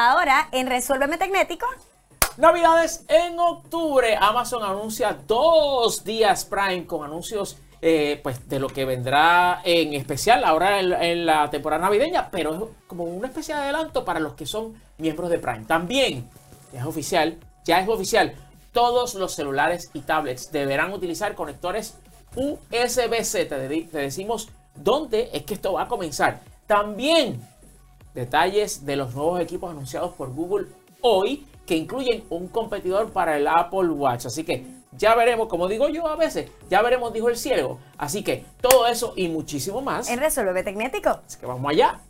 Ahora, en Resuélveme Tecnético. Navidades en octubre. Amazon anuncia dos días Prime con anuncios eh, pues de lo que vendrá en especial ahora en, la temporada navideña, pero es como un especial adelanto para los que son miembros de Prime. También es oficial, ya es oficial, todos los celulares y tablets deberán utilizar conectores USB-C. Te decimos dónde es que esto va a comenzar. También detalles de los nuevos equipos anunciados por Google hoy que incluyen un competidor para el Apple Watch. Así que ya veremos, como digo yo a veces, ya veremos, dijo el ciego. Así que todo eso y muchísimo más. En Resuelve Tecnético. Así que vamos allá.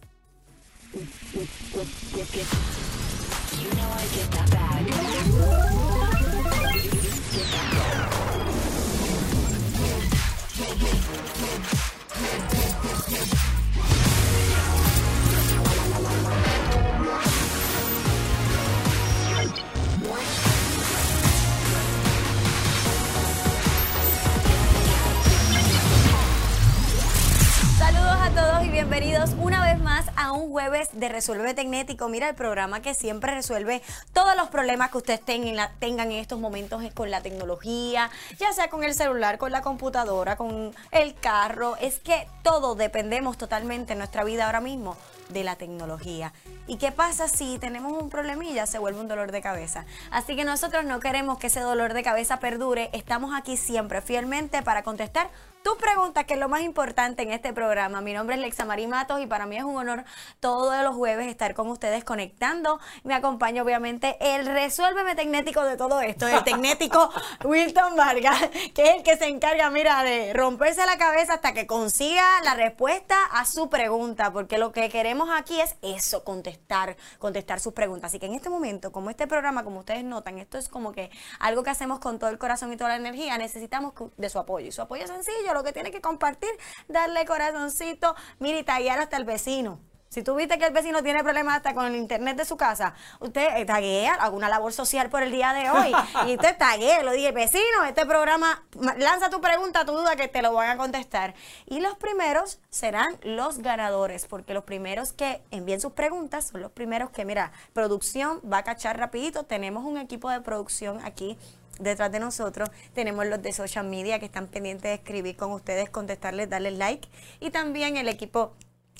Todos y bienvenidos una vez más a un jueves de Resuelve Tecnético. Mira el programa que siempre resuelve todos los problemas que ustedes tengan, tengan en estos momentos con la tecnología, ya sea con el celular, con la computadora, con el carro. Es que todo dependemos totalmente en nuestra vida ahora mismo de la tecnología. ¿Y qué pasa si tenemos un problemilla? Se vuelve un dolor de cabeza. Así que nosotros no queremos que ese dolor de cabeza perdure. Estamos aquí siempre fielmente para contestar tus preguntas, que es lo más importante en este programa. Mi nombre es Lexa Matos y para mí es un honor todos los jueves estar con ustedes conectando. Me acompaña obviamente el resuélveme tecnético de todo esto, el tecnético Wilton Vargas, que es el que se encarga, mira, de romperse la cabeza hasta que consiga la respuesta a su pregunta, porque lo que queremos aquí es eso, contestar, contestar sus preguntas. Así que en este momento, como este programa, como ustedes notan, esto es como que algo que hacemos con todo el corazón y toda la energía, necesitamos de su apoyo. Y su apoyo es sencillo lo que tiene que compartir, darle corazoncito, mire y tallar hasta el vecino. Si tú viste que el vecino tiene problemas hasta con el internet de su casa, usted eh, taguea alguna labor social por el día de hoy. y usted taguea, lo dije, vecino, este programa, lanza tu pregunta, tu duda, que te lo van a contestar. Y los primeros serán los ganadores, porque los primeros que envíen sus preguntas son los primeros que, mira, producción va a cachar rapidito. Tenemos un equipo de producción aquí detrás de nosotros. Tenemos los de social media que están pendientes de escribir con ustedes, contestarles, darles like. Y también el equipo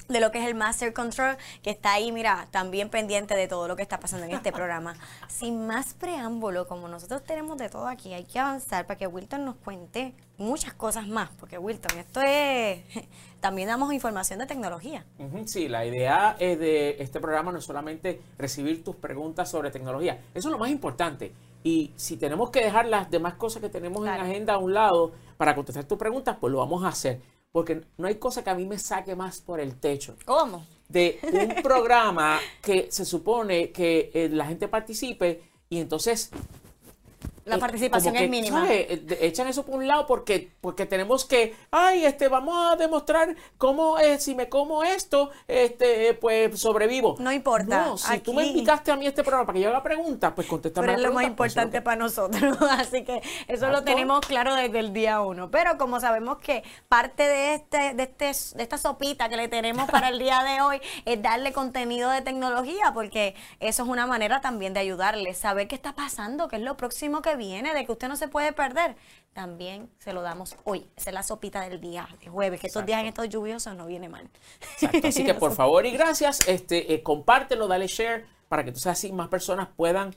de lo que es el Master Control, que está ahí, mira, también pendiente de todo lo que está pasando en este programa. Sin más preámbulo, como nosotros tenemos de todo aquí, hay que avanzar para que Wilton nos cuente muchas cosas más, porque Wilton, esto es, también damos información de tecnología. Sí, la idea es de este programa no es solamente recibir tus preguntas sobre tecnología, eso es lo más importante. Y si tenemos que dejar las demás cosas que tenemos en la agenda a un lado para contestar tus preguntas, pues lo vamos a hacer. Porque no hay cosa que a mí me saque más por el techo. ¿Cómo? De un programa que se supone que eh, la gente participe y entonces la eh, participación es mínima. Eh, echan eso por un lado porque, porque tenemos que, ay, este, vamos a demostrar cómo si me como esto, este, pues sobrevivo. No importa. No, si tú me invitaste a mí este programa para que yo haga preguntas, pues contéstame Pero es lo más pues, importante para nosotros. Así que eso lo tenemos claro desde el día uno. Pero como sabemos que parte de este, de este, de esta sopita que le tenemos para el día de hoy es darle contenido de tecnología, porque eso es una manera también de ayudarles, saber qué está pasando, qué es lo próximo que viene, de que usted no se puede perder, también se lo damos hoy. Esa es la sopita del día de jueves, que estos días en estos lluviosos no viene mal. Así que por favor y gracias, este, eh, compártelo, dale share para que entonces así más personas puedan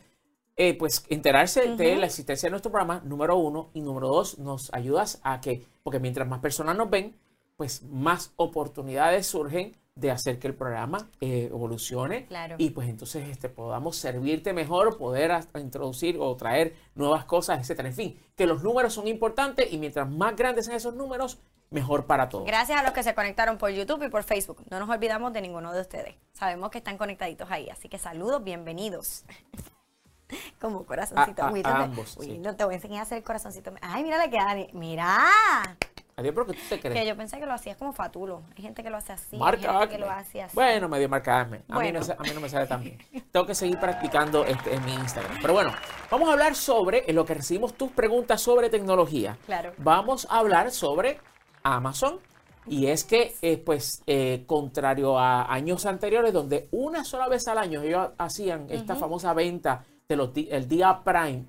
eh, pues enterarse de la existencia de nuestro programa, número uno, y número dos, nos ayudas a que, porque mientras más personas nos ven, pues más oportunidades surgen de hacer que el programa eh, evolucione y pues entonces este, podamos servirte mejor, poder introducir o traer nuevas cosas, etcétera. En fin, que los números son importantes y mientras más grandes sean esos números, mejor para todos. Gracias a los que se conectaron por YouTube y por Facebook. No nos olvidamos de ninguno de ustedes. Sabemos que están conectaditos ahí, así que saludos, bienvenidos. Como corazoncito. A, ambos. no te voy a enseñar a hacer el corazoncito. Ay, mira le queda. Mira. Adiós, pero que tú te crees. Que yo pensé que lo hacías como fatulo. Hay gente que lo hace así. Marca hay gente que lo hace así. Bueno, medio marcarme. A, mí no, a mí no me sale tan bien. Tengo que seguir practicando este, en mi Instagram. Pero bueno, vamos a hablar sobre, en lo que recibimos tus preguntas sobre tecnología. Claro. Vamos a hablar sobre Amazon Y es que, eh, pues, eh, contrario a años anteriores, donde una sola vez al año ellos hacían esta famosa venta del día Prime,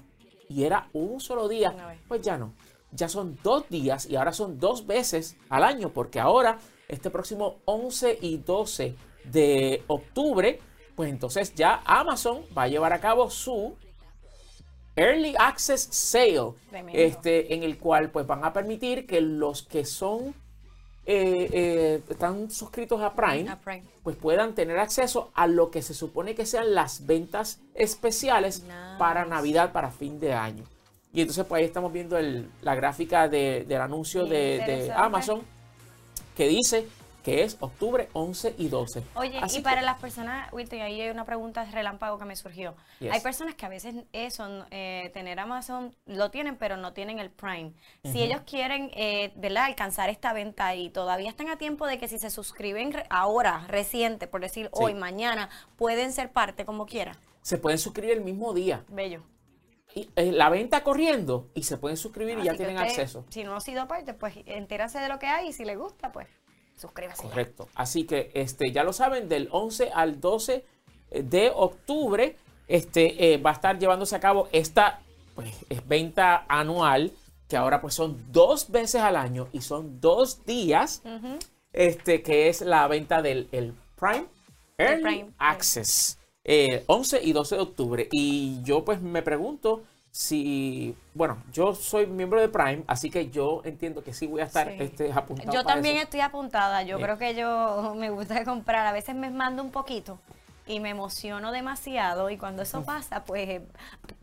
y era un solo día, pues ya no. Ya son dos días y ahora son dos veces al año, porque ahora, este próximo 11 y 12 de octubre, pues entonces ya Amazon va a llevar a cabo su Early Access Sale, este, en el cual pues van a permitir que los que son eh, eh, están suscritos a Prime, pues puedan tener acceso a lo que se supone que sean las ventas especiales para Navidad, para fin de año. Y entonces pues ahí estamos viendo la gráfica del anuncio de Amazon que dice que es octubre 11 y 12. Oye, y para las personas, Wilton, ahí hay una pregunta relámpago que me surgió. Hay personas que a veces eso, eh, tener Amazon, lo tienen, pero no tienen el Prime. Si ellos quieren, eh, ¿verdad?, alcanzar esta venta y todavía están a tiempo de que si se suscriben ahora, reciente, por decir hoy, mañana, pueden ser parte como quiera. Se pueden suscribir el mismo día. Bello. Eh, la venta corriendo y se pueden suscribir y ya tienen acceso. Si no ha sido parte, pues entérase de lo que hay y si le gusta, pues suscríbase. Correcto. Así que este, ya lo saben, del 11 al 12 de octubre este, eh, va a estar llevándose a cabo esta pues, venta anual, que ahora pues son dos veces al año y son dos días, este, que es la venta del el Prime Early Access. 11 y 12 de octubre. Y yo pues me pregunto si, bueno, yo soy miembro de Prime, así que yo entiendo que sí voy a estar este, apuntada. Yo también estoy apuntada, yo creo que yo me gusta comprar, a veces me mando un poquito y me emociono demasiado y cuando eso pasa, pues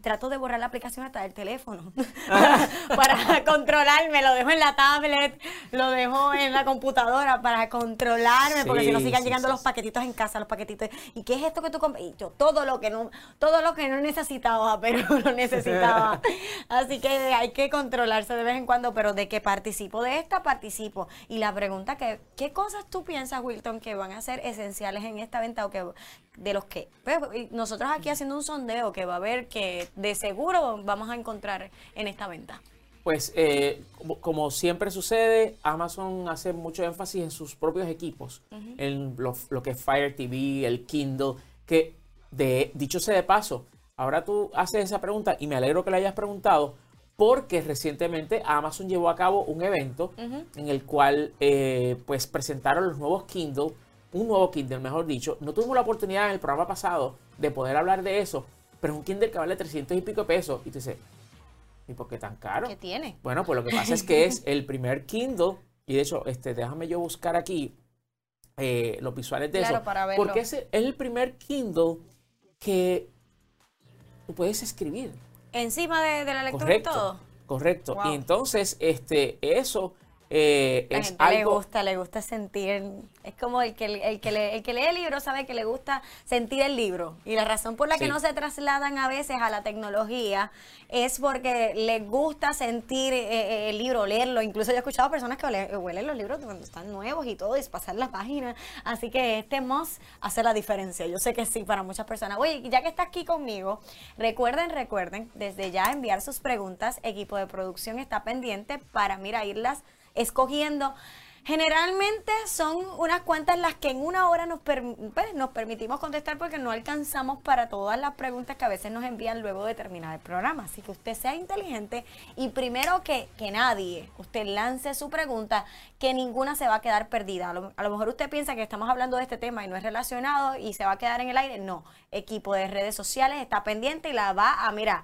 trato de borrar la aplicación hasta del teléfono para controlarme, lo dejo en la tablet, lo dejo en la computadora para controlarme, porque si no sigan llegando los paquetitos en casa, los paquetitos. ¿Y qué es esto que tú compras? Y yo todo lo que no todo lo que no necesitaba, pero lo necesitaba. Así que hay que controlarse de vez en cuando, pero de que participo de esta, participo. Y la pregunta que ¿qué cosas tú piensas, Wilton, que van a ser esenciales en esta venta o que de los que pues, nosotros aquí haciendo un sondeo que va a haber que de seguro vamos a encontrar en esta venta. Pues eh, como, siempre sucede, Amazon hace mucho énfasis en sus propios equipos, en lo, que es Fire TV, el Kindle, que de dicho sea de paso, ahora tú haces esa pregunta y me alegro que la hayas preguntado porque recientemente Amazon llevó a cabo un evento en el cual eh, pues presentaron los nuevos Kindle un nuevo Kindle, mejor dicho. No tuvimos la oportunidad en el programa pasado de poder hablar de eso, pero es un Kindle que vale 300 y pico de pesos. Y tú dices, ¿y por qué tan caro? ¿Qué tiene? Bueno, pues lo que pasa es que es el primer Kindle, y de hecho, este, déjame yo buscar aquí eh, los visuales de eso. Para verlo. Porque es, el primer Kindle que tú puedes escribir. Encima de, la lectura y todo. Correcto. Y entonces, este, eso eh, la gente le gusta, le gusta sentir, es como el que, el, que el que lee el libro sabe que le gusta sentir el libro. Y la razón por la que no se trasladan a veces a la tecnología es porque les gusta sentir eh, eh, el libro, leerlo. Incluso yo he escuchado personas que huelen los libros cuando están nuevos y todo, y pasar la página. Así que este must hace la diferencia. Yo sé que sí para muchas personas. Oye, ya que está aquí conmigo, recuerden, recuerden, desde ya enviar sus preguntas. Equipo de producción está pendiente para, mira, irlas escogiendo. Generalmente son unas cuantas las que en una hora nos, pues, nos permitimos contestar porque no alcanzamos para todas las preguntas que a veces nos envían luego de terminar el programa. Así que usted sea inteligente y primero que, que nadie, usted lance su pregunta, que ninguna se va a quedar perdida. Lo, a lo mejor usted piensa que estamos hablando de este tema y no es relacionado y se va a quedar en el aire. No, equipo de redes sociales está pendiente y la va a mirar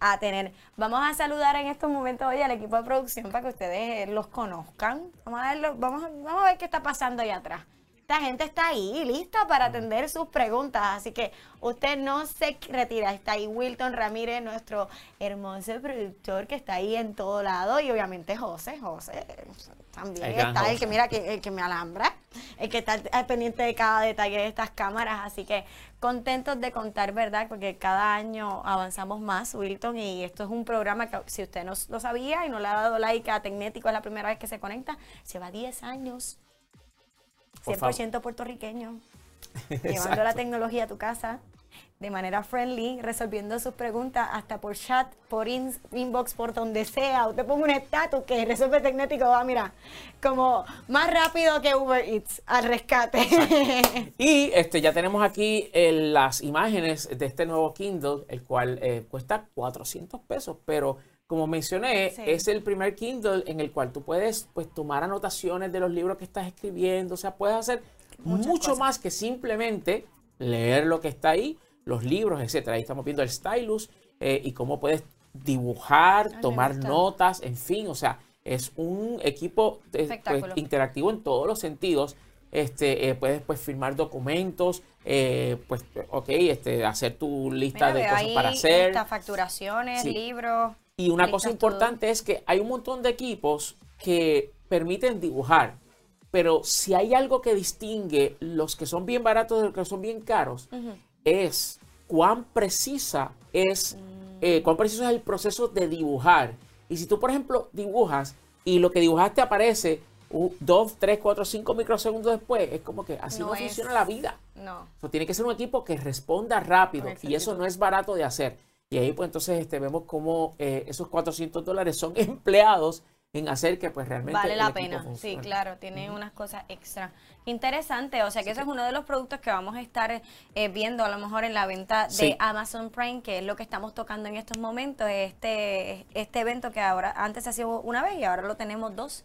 a tener. Vamos a saludar en estos momentos hoy al equipo de producción para que ustedes los conozcan. Vamos a, verlo, vamos, vamos a ver qué está pasando allá atrás. Esta gente está ahí lista para atender sus preguntas, así que usted no se retira. Está ahí Wilton Ramírez, nuestro hermoso productor que está ahí en todo lado y obviamente José, José también está el que mira que el que me alambra, el que está pendiente de cada detalle de estas cámaras, así que contentos de contar, ¿verdad? Porque cada año avanzamos más, Wilton, y esto es un programa que si usted no lo sabía y no le ha dado like a Tecnético, es la primera vez que se conecta, lleva 10 años 100% puertorriqueño, llevando la tecnología a tu casa. De manera friendly, resolviendo sus preguntas hasta por chat, por inbox, por donde sea. Usted ponga un estatus que resuelve tecnético va, mira, como más rápido que Uber Eats al rescate. y este ya tenemos aquí eh, las imágenes de este nuevo Kindle, el cual eh, cuesta 400 pesos, pero como mencioné, es el primer Kindle en el cual tú puedes pues tomar anotaciones de los libros que estás escribiendo, o sea, puedes hacer mucho más que simplemente leer lo que está ahí los libros, etcétera. Ahí estamos viendo el stylus eh, y cómo puedes dibujar, tomar notas, en fin, o sea, es un equipo pues, interactivo en todos los sentidos. Este, eh, puedes pues firmar documentos, eh, pues, ok, este, hacer tu lista de cosas para hacer. facturaciones, libros. Y una cosa importante es que hay un montón de equipos que permiten dibujar, pero si hay algo que distingue los que son bien baratos de los que son bien caros, es cuán precisa es, eh, cuán preciso es el proceso de dibujar. Y si tú, por ejemplo, dibujas y lo que dibujaste aparece 2, 3, 4, 5 microsegundos después, es como que así no, funciona la vida. No. tiene que ser un equipo que responda rápido y eso no es barato de hacer. Y ahí pues entonces este, vemos cómo eh, esos 400 dólares son empleados en hacer que pues realmente vale la pena. Sí claro tiene unas cosas extra. Interesante o sea que eso es uno de los productos que vamos a estar eh, viendo a lo mejor en la venta de Amazon Prime que es lo que estamos tocando en estos momentos este este evento que ahora antes se hacía una vez y ahora lo tenemos dos.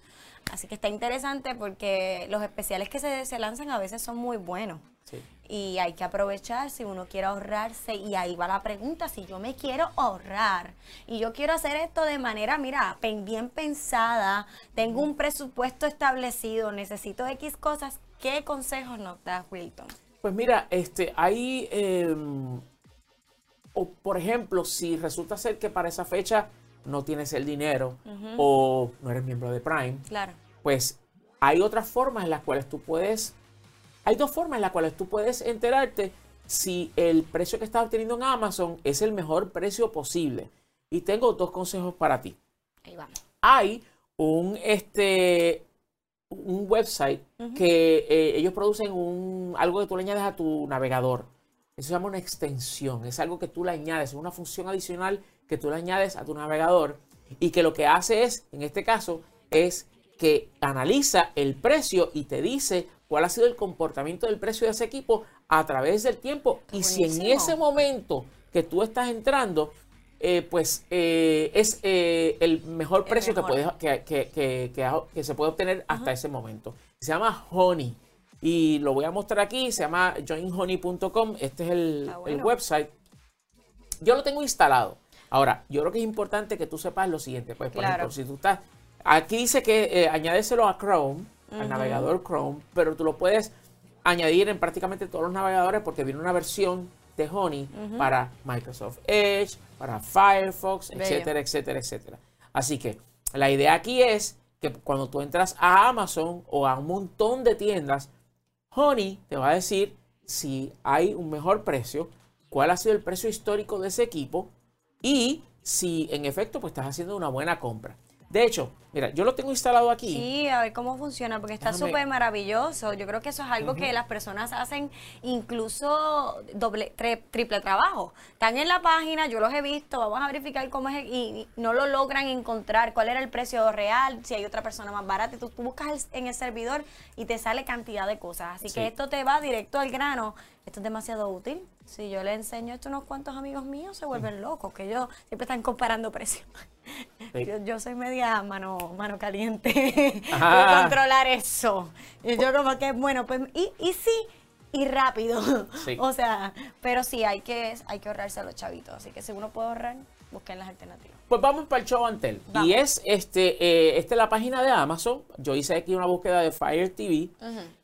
Así que está interesante porque los especiales que se, se lanzan a veces son muy buenos y hay que aprovechar si uno quiere ahorrarse. Y ahí va la pregunta, si yo me quiero ahorrar y yo quiero hacer esto de manera, mira, bien pensada, tengo un presupuesto establecido, necesito X cosas, ¿qué consejos nos da Wilton? Pues mira, este, ahí, em, o por ejemplo, si resulta ser que para esa fecha no tienes el dinero o no eres miembro de Prime, claro. pues hay otras formas en las cuales tú puedes hay dos formas en las cuales tú puedes enterarte si el precio que estás obteniendo en Amazon es el mejor precio posible. Y tengo dos consejos para ti. Ahí vamos. Hay un, este, un website que eh, ellos producen un, algo que tú le añades a tu navegador. Eso se llama una extensión. Es algo que tú le añades, es una función adicional que tú le añades a tu navegador y que lo que hace es, en este caso, es que analiza el precio y te dice cuál ha sido el comportamiento del precio de ese equipo a través del tiempo. y si en ese momento que tú estás entrando, eh, pues eh, es eh, el mejor precio Que, puedes, que, se puede obtener hasta ese momento. Se llama Honey. Y lo voy a mostrar aquí, se llama joinhoney.com, este es el, website. Yo lo tengo instalado. Ahora, yo creo que es importante que tú sepas lo siguiente. Pues, por ejemplo, si tú estás, aquí dice que añádeselo a Chrome, al navegador Chrome, pero tú lo puedes añadir en prácticamente todos los navegadores porque viene una versión de Honey para Microsoft Edge, para Firefox, etcétera, etcétera, etcétera. Así que la idea aquí es que cuando tú entras a Amazon o a un montón de tiendas, Honey te va a decir si hay un mejor precio, cuál ha sido el precio histórico de ese equipo y si en efecto pues estás haciendo una buena compra. De hecho, mira, yo lo tengo instalado aquí. Sí, a ver cómo funciona, porque está súper maravilloso. Yo creo que eso es algo que las personas hacen incluso doble, triple trabajo. Están en la página, yo los he visto, vamos a verificar cómo es y, no lo logran encontrar, cuál era el precio real, si hay otra persona más barata. Tú, tú buscas en el servidor y te sale cantidad de cosas. Así que esto te va directo al grano. Esto es demasiado útil. Si yo le enseño esto a unos cuantos amigos míos, se vuelven locos, que ellos siempre están comparando precios. Yo, soy media mano, mano caliente controlar eso. Y yo como que, bueno, pues, y, y sí, y rápido. o sea, pero sí, hay que, hay que ahorrarse a los chavitos. Así que si uno puede ahorrar, busquen las alternativas. Pues vamos para el show Antel. Y es este, eh, esta es la página de Amazon. Yo hice aquí una búsqueda de Fire TV.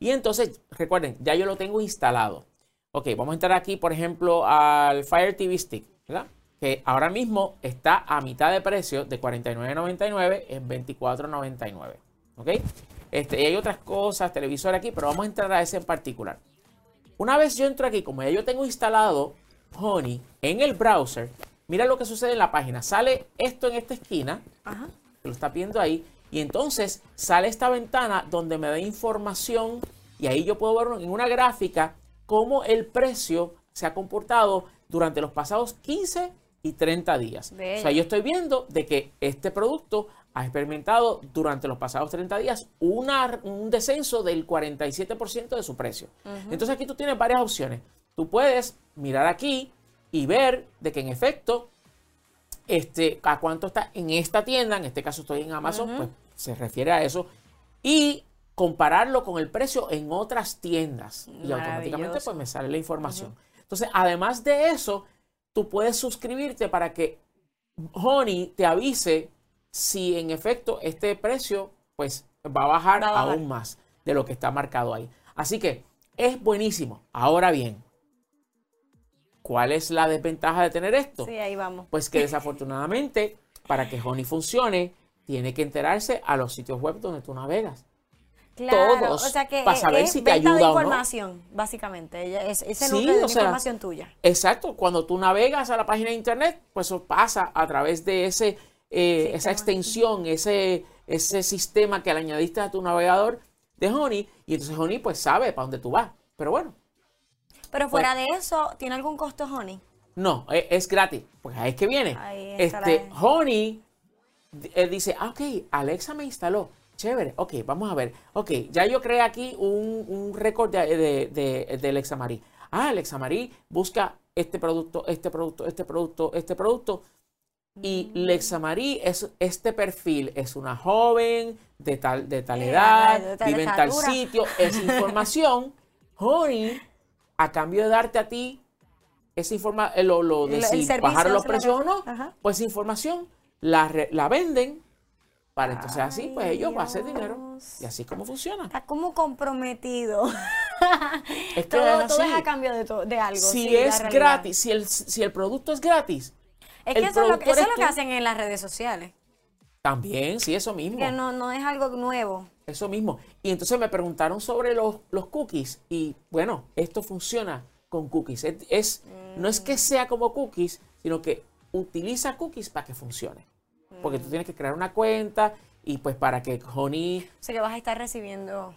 Y entonces, recuerden, ya yo lo tengo instalado. Ok, vamos a entrar aquí, por ejemplo, al Fire TV Stick, ¿verdad? Que ahora mismo está a mitad de precio de $49.99 en $24.99. ¿Ok? Este, y hay otras cosas, televisor aquí, pero vamos a entrar a ese en particular. Una vez yo entro aquí, como ya yo tengo instalado Honey en el browser, mira lo que sucede en la página. Sale esto en esta esquina, Ajá. lo está viendo ahí, y entonces sale esta ventana donde me da información y ahí yo puedo ver en una gráfica cómo el precio se ha comportado durante los pasados 15 y 30 días. O sea, yo estoy viendo de que este producto ha experimentado durante los pasados 30 días una- un descenso del 47% de su precio. Entonces aquí tú tienes varias opciones. Tú puedes mirar aquí y ver de que en efecto este, a cuánto está en esta tienda, en este caso estoy en Amazon, pues se refiere a eso, y compararlo con el precio en otras tiendas. Y automáticamente pues me sale la información. Entonces, además de eso, tú puedes suscribirte para que Honey te avise si en efecto este precio pues va a bajar, Va a bajar. aún más de lo que está marcado ahí. Así que es buenísimo. Ahora bien, ¿cuál es la desventaja de tener esto? Sí, ahí vamos. Pues que desafortunadamente, para que Honey funcione, tiene que enterarse a los sitios web donde tú navegas. Claro, todos o sea que para es- saber es si te de ayuda o no. información, básicamente. Ella- Es, ese Sí, de o sea, información tuya. Exacto, cuando tú navegas a la página de internet, pues eso pasa a través de ese, eh, esa extensión, ese, ese sistema que le añadiste a tu navegador de Honey, y entonces Honey pues sabe para dónde tú vas. Pero bueno, Pero fuera de eso, ¿tiene algún costo, Honey? no, e- es, gratis. Pues ahí es que viene. Ahí Este, Honey eh, dice, ah, ok, Alexa me instaló. Chévere, ok, vamos a ver. Ok, ya yo creé aquí un, un récord de, de, de- de Alexa Marie. Ah, Alexa Marie busca este producto, este producto, este producto, este producto. Y Mm. Alexa Marie es este perfil, es una joven de tal, de tal Eh, edad, vive en tal sitio, es información. Honey, a cambio de darte a ti esa información, lo, lo de El- si bajaron los precios o no, Ajá. pues información la, la venden para entonces así, pues ellos van a hacer dinero. Dios. Y así es como funciona. Está como comprometido. Es que todo, es todo es a cambio de, de algo. Si sí, es gratis, si el, si el producto es gratis, Es que eso es lo, que- producto eso es eres lo que tú. hacen en las redes sociales. también, sí, eso mismo. Que no, no es algo nuevo. Eso mismo. Y entonces me preguntaron sobre los, los cookies. Y bueno, esto funciona con cookies. Es, es- No es Mm. que sea como cookies, sino que utiliza cookies para que funcione. Porque tú tienes que crear una cuenta y pues para que Honey... O sea que vas a estar recibiendo.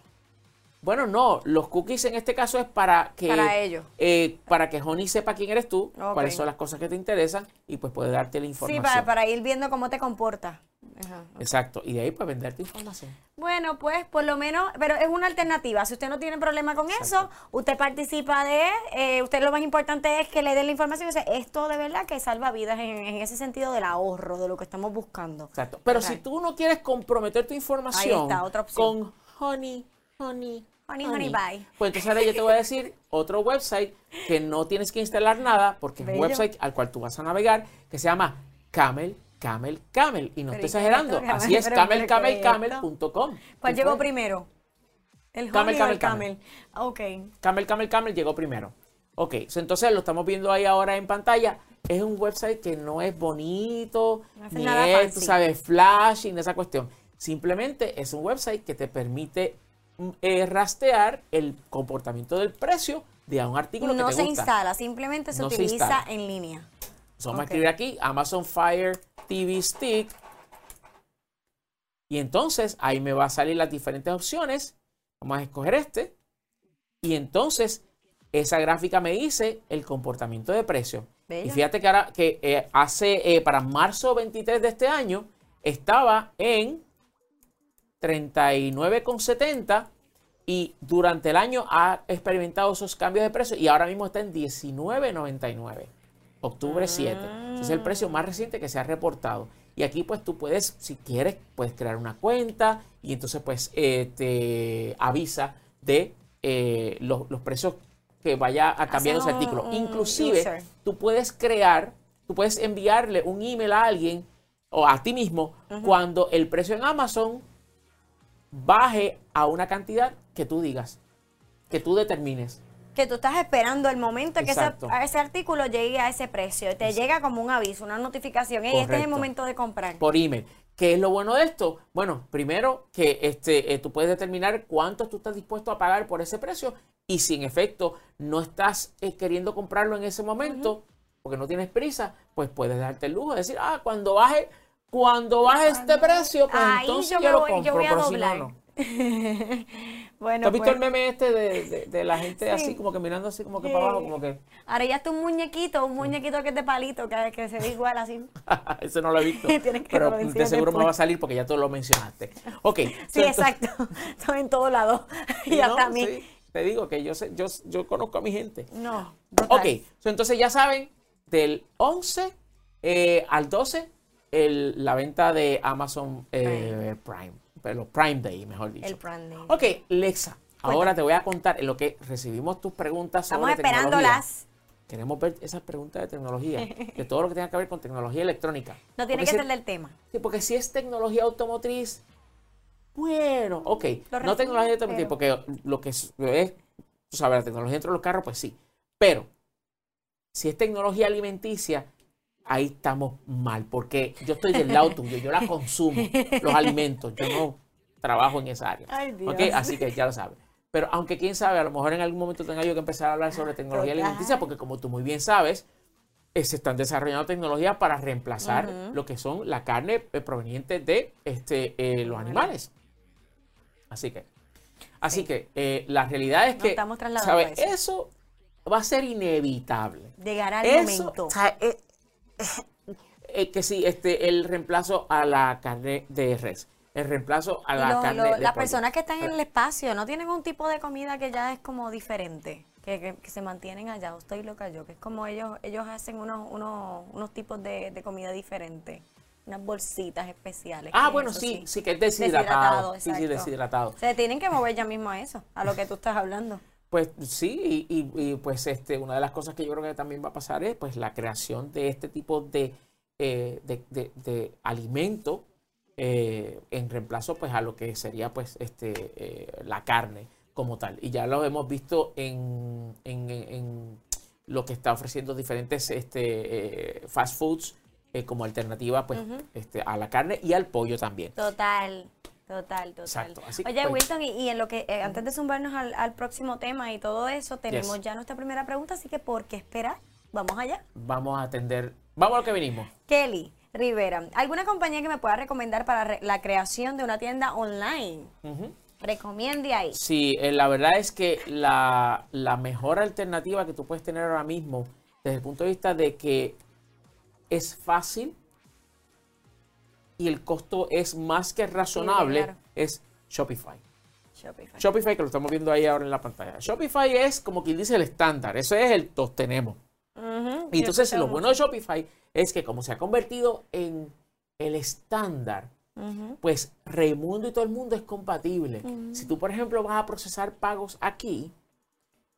Bueno, no, los cookies en este caso es para que... Para ellos. eh, para que Honey sepa quién eres tú, cuáles son las cosas que te interesan y pues puede darte la Sí, información. para, para ir viendo cómo te comportas. Ajá. Exacto. Y de ahí pues venderte información. Bueno, pues por lo menos, pero es una alternativa. Si usted no tiene problema con eso, usted participa de, eh, usted lo más importante es que le dé la información. O sea, esto de verdad que salva vidas en, en ese sentido del ahorro, de lo que estamos buscando. Exacto. Pero si tú no quieres comprometer tu información está, otra opción. con Honey, Honey, Honey, honey, bye. Pues entonces ahora yo te voy a decir otro website que no tienes que instalar nada porque es un Bello. website al cual tú vas a navegar que se llama Camel, Camel, Camel. Y no Pero estoy ¿y qué es exagerando. esto? Así es, Pero, camel, pero, ¿qué camel, es camel.com. ¿Cuál llegó primero? El Camel, camel, camel. Ok. Camel, Camel, Camel llegó primero. Ok, entonces lo estamos viendo ahí ahora en pantalla. Es un website que no es bonito, No ni nada es, fancy. tú sabes, flash y esa cuestión. Simplemente es un website que te permite eh, rastrear el comportamiento del precio de un artículo No que te se gusta. instala, simplemente se No utiliza en línea. Vamos a escribir aquí Amazon Fire TV Stick. Y entonces ahí me va a salir las diferentes opciones. Vamos a escoger este. Y entonces esa gráfica me dice el comportamiento de precio. Y fíjate que ahora que eh, hace eh, para marzo 23 de este año estaba en 39,70 y durante el año ha experimentado esos cambios de precio y ahora mismo está en 19,99. Octubre 7. Ese es el precio más reciente que se ha reportado. Y aquí pues tú puedes, si quieres, puedes crear una cuenta y entonces pues eh, te avisa de eh, los, los precios que vaya a cambiar ese artículo. un Inclusive user. tú puedes crear, tú puedes enviarle un email a alguien o a ti mismo cuando el precio en Amazon baje a una cantidad que tú digas, que tú determines. Que tú estás esperando el momento en que ese, ese artículo llegue a ese precio. Te llega como un aviso, una notificación. Ey, este es el momento de comprar. por email. ¿Qué es lo bueno de esto? Bueno, primero que este, eh, tú puedes determinar cuánto tú estás dispuesto a pagar por ese precio y si en efecto no estás eh, queriendo comprarlo en ese momento porque no tienes prisa, pues puedes darte el lujo de decir, ah, cuando baje, cuando baje este precio, pues Ahí entonces yo, yo, me lo voy, compro, yo voy a pero si no, doblar. no. Bueno, ¿Tú has visto pues. el meme este de, de, la gente así como que mirando así como que para abajo, como que... Ahora ya está un muñequito, un muñequito que es de palito, que, que se ve igual así. Ese no lo he visto. Que pero de seguro me va a salir porque ya tú lo mencionaste. Ok. Sí, exacto. Estoy en todos lados. y hasta a mí. Te digo que yo sé, yo, yo conozco a mi gente. No. Ok. entonces ya saben, del 11 eh, al 12, el, la venta de Amazon eh, Prime. Pero Prime Day, mejor dicho. El Prime Day. Ok, Lexa. Ahora te voy a contar en lo que recibimos tus preguntas sobre Estamos esperándolas. Queremos ver esas preguntas de tecnología, de todo lo que tenga que ver con tecnología electrónica. No tiene que ser del tema. Sí, porque si es tecnología automotriz, bueno, ok. No tecnología automotriz, porque lo que es, tú sabes, la tecnología dentro de los carros, pues sí. Pero si es tecnología alimenticia, ahí estamos mal, porque yo estoy del lado tuyo, yo la consumo, los alimentos, yo no trabajo en esa área. Ay, Dios. Así que ya lo sabes. Pero aunque quién sabe, a lo mejor en algún momento tenga yo que empezar a hablar sobre tecnología alimenticia, porque como tú muy bien sabes, eh, se están desarrollando tecnologías para reemplazar lo que son la carne eh, proveniente de este, eh, los animales. Así que, así que la realidad es que, ¿sabes? Eso. va a ser inevitable. Llegará el momento. Que sí, este, el reemplazo a la carne de res el reemplazo a la carne. las personas que están en el espacio no tienen un tipo de comida que ya es como diferente, que, se mantienen allá. Estoy loca yo, que es como ellos ellos hacen unos, unos, unos tipos de, comida diferentes. Unas bolsitas especiales. Ah, bueno, sí, sí, que es deshidratado. sí, sí, deshidratado. Se tienen que mover ya mismo a eso, a lo que tú estás hablando. Pues sí, y, pues este, una de las cosas que yo creo que también va a pasar es pues la creación de este tipo de, eh, de, de, de alimento eh, en reemplazo pues a lo que sería pues este eh, la carne como tal. Y ya lo hemos visto en, en, lo que está ofreciendo diferentes este, fast foods como alternativa pues este, a la carne y al pollo también. Total Total, total. Oye, pues Wilton, y, en lo que antes de zumbarnos al, próximo tema y todo eso, tenemos ya nuestra primera pregunta, así que ¿por qué esperar? Vamos allá. Vamos a atender, vamos a lo que venimos. Kelly, Rivera, ¿alguna compañía que me pueda recomendar para la creación de una tienda online? Recomiende ahí. Sí, eh, la verdad es que la, mejor alternativa que tú puedes tener ahora mismo, desde el punto de vista de que es fácil y el costo es más que razonable, es Shopify. Shopify. Shopify, que lo estamos viendo ahí ahora en la pantalla. Shopify es como quien dice el estándar, eso es el todos tenemos. y entonces lo bueno de Shopify es que como se ha convertido en el estándar, pues Raimundo y todo el mundo es compatible. Si tú, por ejemplo, vas a procesar pagos aquí,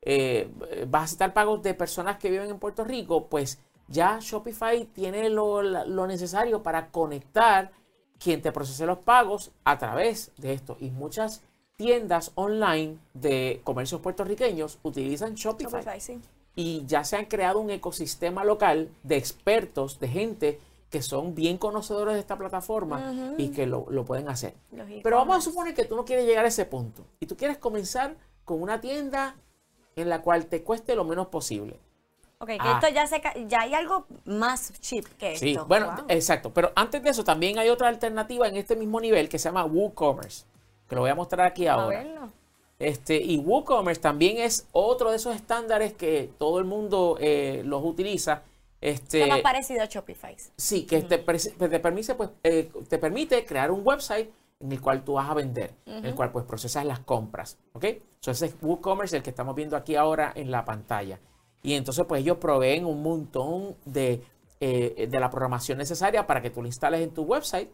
eh, vas a aceptar pagos de personas que viven en Puerto Rico, pues ya Shopify tiene lo, necesario para conectar quien te procese los pagos a través de esto. Y muchas tiendas online de comercios puertorriqueños utilizan Shopify. Shopify y ya se han creado un ecosistema local de expertos, de gente que son bien conocedores de esta plataforma y que lo, pueden hacer. Pero vamos a suponer que tú no quieres llegar a ese punto y tú quieres comenzar con una tienda en la cual te cueste lo menos posible. Ok, que ah. esto ya, se, ya hay algo más cheap que sí, bueno, exacto. Pero antes de eso también hay otra alternativa en este mismo nivel que se llama WooCommerce, que lo voy a mostrar aquí ahora. Este, y WooCommerce también es otro de esos estándares que todo el mundo eh, los utiliza. Este, más parecido a Shopify. Sí, que te, te, permite, pues, eh, te permite crear un website en el cual tú vas a vender, en el cual pues procesas las compras. ¿Ok? Entonces es WooCommerce el que estamos viendo aquí ahora en la pantalla. Y entonces pues ellos proveen un montón de, eh, de la programación necesaria para que tú lo instales en tu website.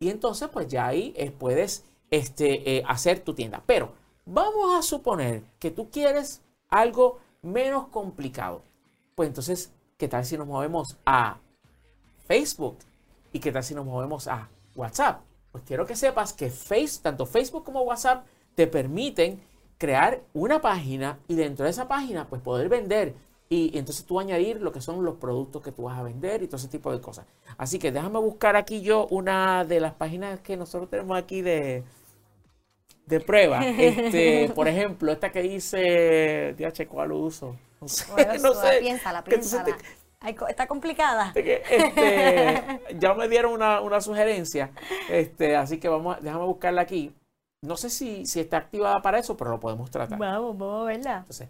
Y entonces pues ya ahí puedes este, hacer tu tienda. Pero Vamos a suponer que tú quieres algo menos complicado. Pues entonces, ¿qué tal si nos movemos a Facebook? ¿Y qué tal si nos movemos a WhatsApp? Pues quiero que sepas que face, tanto Facebook como WhatsApp te permiten crear una página y dentro de esa página pues poder vender y, entonces tú añadir lo que son los productos que tú vas a vender y todo ese tipo de cosas. Así que déjame buscar aquí yo una de las páginas que nosotros tenemos aquí de, de prueba. Este, por ejemplo, esta que dice, DH, ¿cuál uso? No sé, no sé. Piénsala, piénsala. Está complicada. Este, ya me dieron una, sugerencia, este, así que vamos, déjame buscarla aquí. No sé si, si está activada para eso, pero lo podemos tratar. Vamos, vamos a verla. Entonces,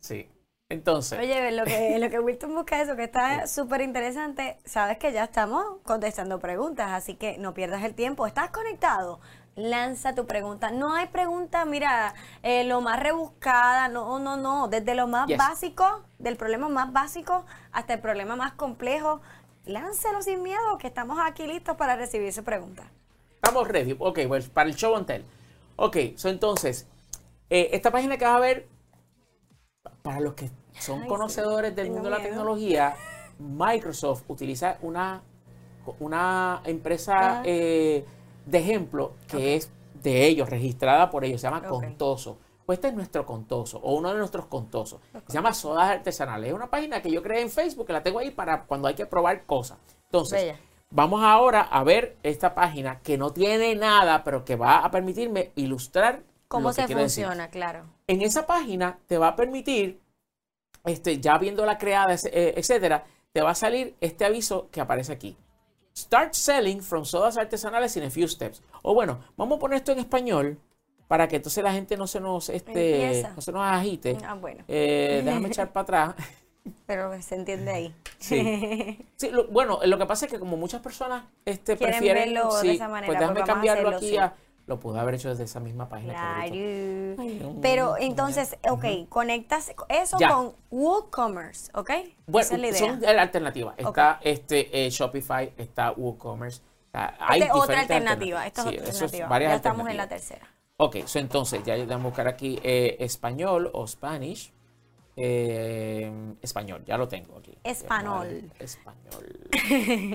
sí. Entonces, Oye, lo que, lo que Wilton busca eso, que está súper interesante, sabes que ya estamos contestando preguntas, así que no pierdas el tiempo. ¿Estás conectado? Lanza tu pregunta. No hay pregunta, mira, eh, lo más rebuscada, no, no, no. Desde lo más Yes. básico, del problema más básico hasta el problema más complejo. Láncelo sin miedo, que estamos aquí listos para recibir su pregunta. estamos ready. Ok, pues para el show and tell. Ok, so entonces, eh, esta página que vas a ver, para los que son Ay, conocedores sí, del mundo de la tecnología, Microsoft utiliza una, una empresa Ajá. eh, de ejemplo que es de ellos, registrada por ellos, se llama. Contoso. Pues este es nuestro Contoso, o uno de nuestros Contosos. Se llama Sodas Artesanales. Es una página que yo creé en Facebook, que la tengo ahí para cuando hay que probar cosas. Entonces, Bella. Vamos ahora a ver esta página que no tiene nada, pero que va a permitirme ilustrar ¿Cómo lo que se decir. funciona? Claro. En esa página te va a permitir, este, ya viéndola creada, eh, etcétera, te va a salir este aviso que aparece aquí. Start selling from sodas artesanales in a few steps. O bueno, vamos a poner esto en español para que entonces la gente no se nos, este, no se nos agite. Ah, bueno. Eh, déjame echar para atrás. Pero se entiende ahí. Sí. Sí, lo- bueno, lo que pasa es que como muchas personas este, Quieren prefieren, verlo de sí, esa manera, pues déjame cambiarlo hacerlo, aquí. sí. a- lo pude haber hecho desde esa misma página. Claro. Pero entonces, ok, conectas eso Ya. con WooCommerce, ¿ok? Bueno, Esa es la idea. son la alternativa. Está este eh, Shopify, está WooCommerce. está- hay Esta es otra alternativa. Esta es otra es alternativa. ya estamos en la tercera. Ok, so entonces ya vamos a buscar aquí eh, español o Spanish. Eh, español, ya lo tengo aquí. Español. Español.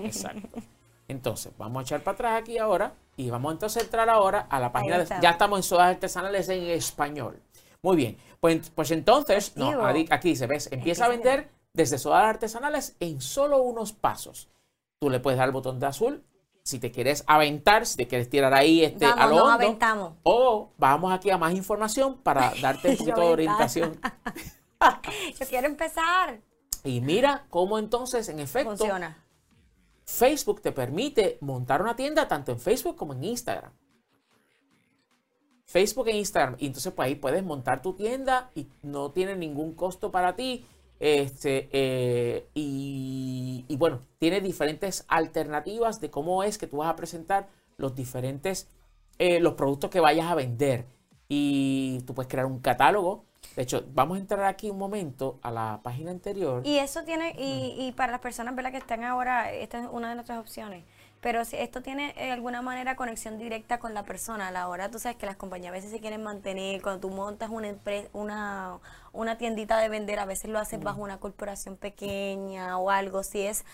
Exacto. Entonces, vamos a echar para atrás aquí ahora y vamos entonces a entrar ahora a la página de, ya estamos en sodas artesanales en español. Muy bien. Pues, pues entonces, no, aquí, dice, ves, empieza a vender desde sodas artesanales en solo unos pasos. Tú le puedes dar el botón de azul si te quieres aventar, si te quieres tirar ahí este, Vamos, a lo hondo. aventamos. O vamos aquí a más información para darte un poquito de orientación. Yo quiero empezar. Y mira cómo entonces, en efecto, Funciona. Facebook te permite montar una tienda tanto en Facebook como en Instagram. Facebook e Instagram. Y entonces pues ahí puedes montar tu tienda y no tiene ningún costo para ti. Este, eh, y, y bueno, tiene diferentes alternativas de cómo es que tú vas a presentar los diferentes, eh, los productos que vayas a vender. Y tú puedes crear un catálogo. De hecho, vamos a entrar aquí un momento a la página anterior. Y eso tiene, y, y para las personas ¿verdad? que están ahora, esta es una de nuestras opciones. Pero si esto tiene de alguna manera conexión directa con la persona a la hora, tú sabes que las compañías a veces se quieren mantener, cuando tú montas una empresa, una, una tiendita de vender, a veces lo haces bajo una corporación pequeña o algo, si es,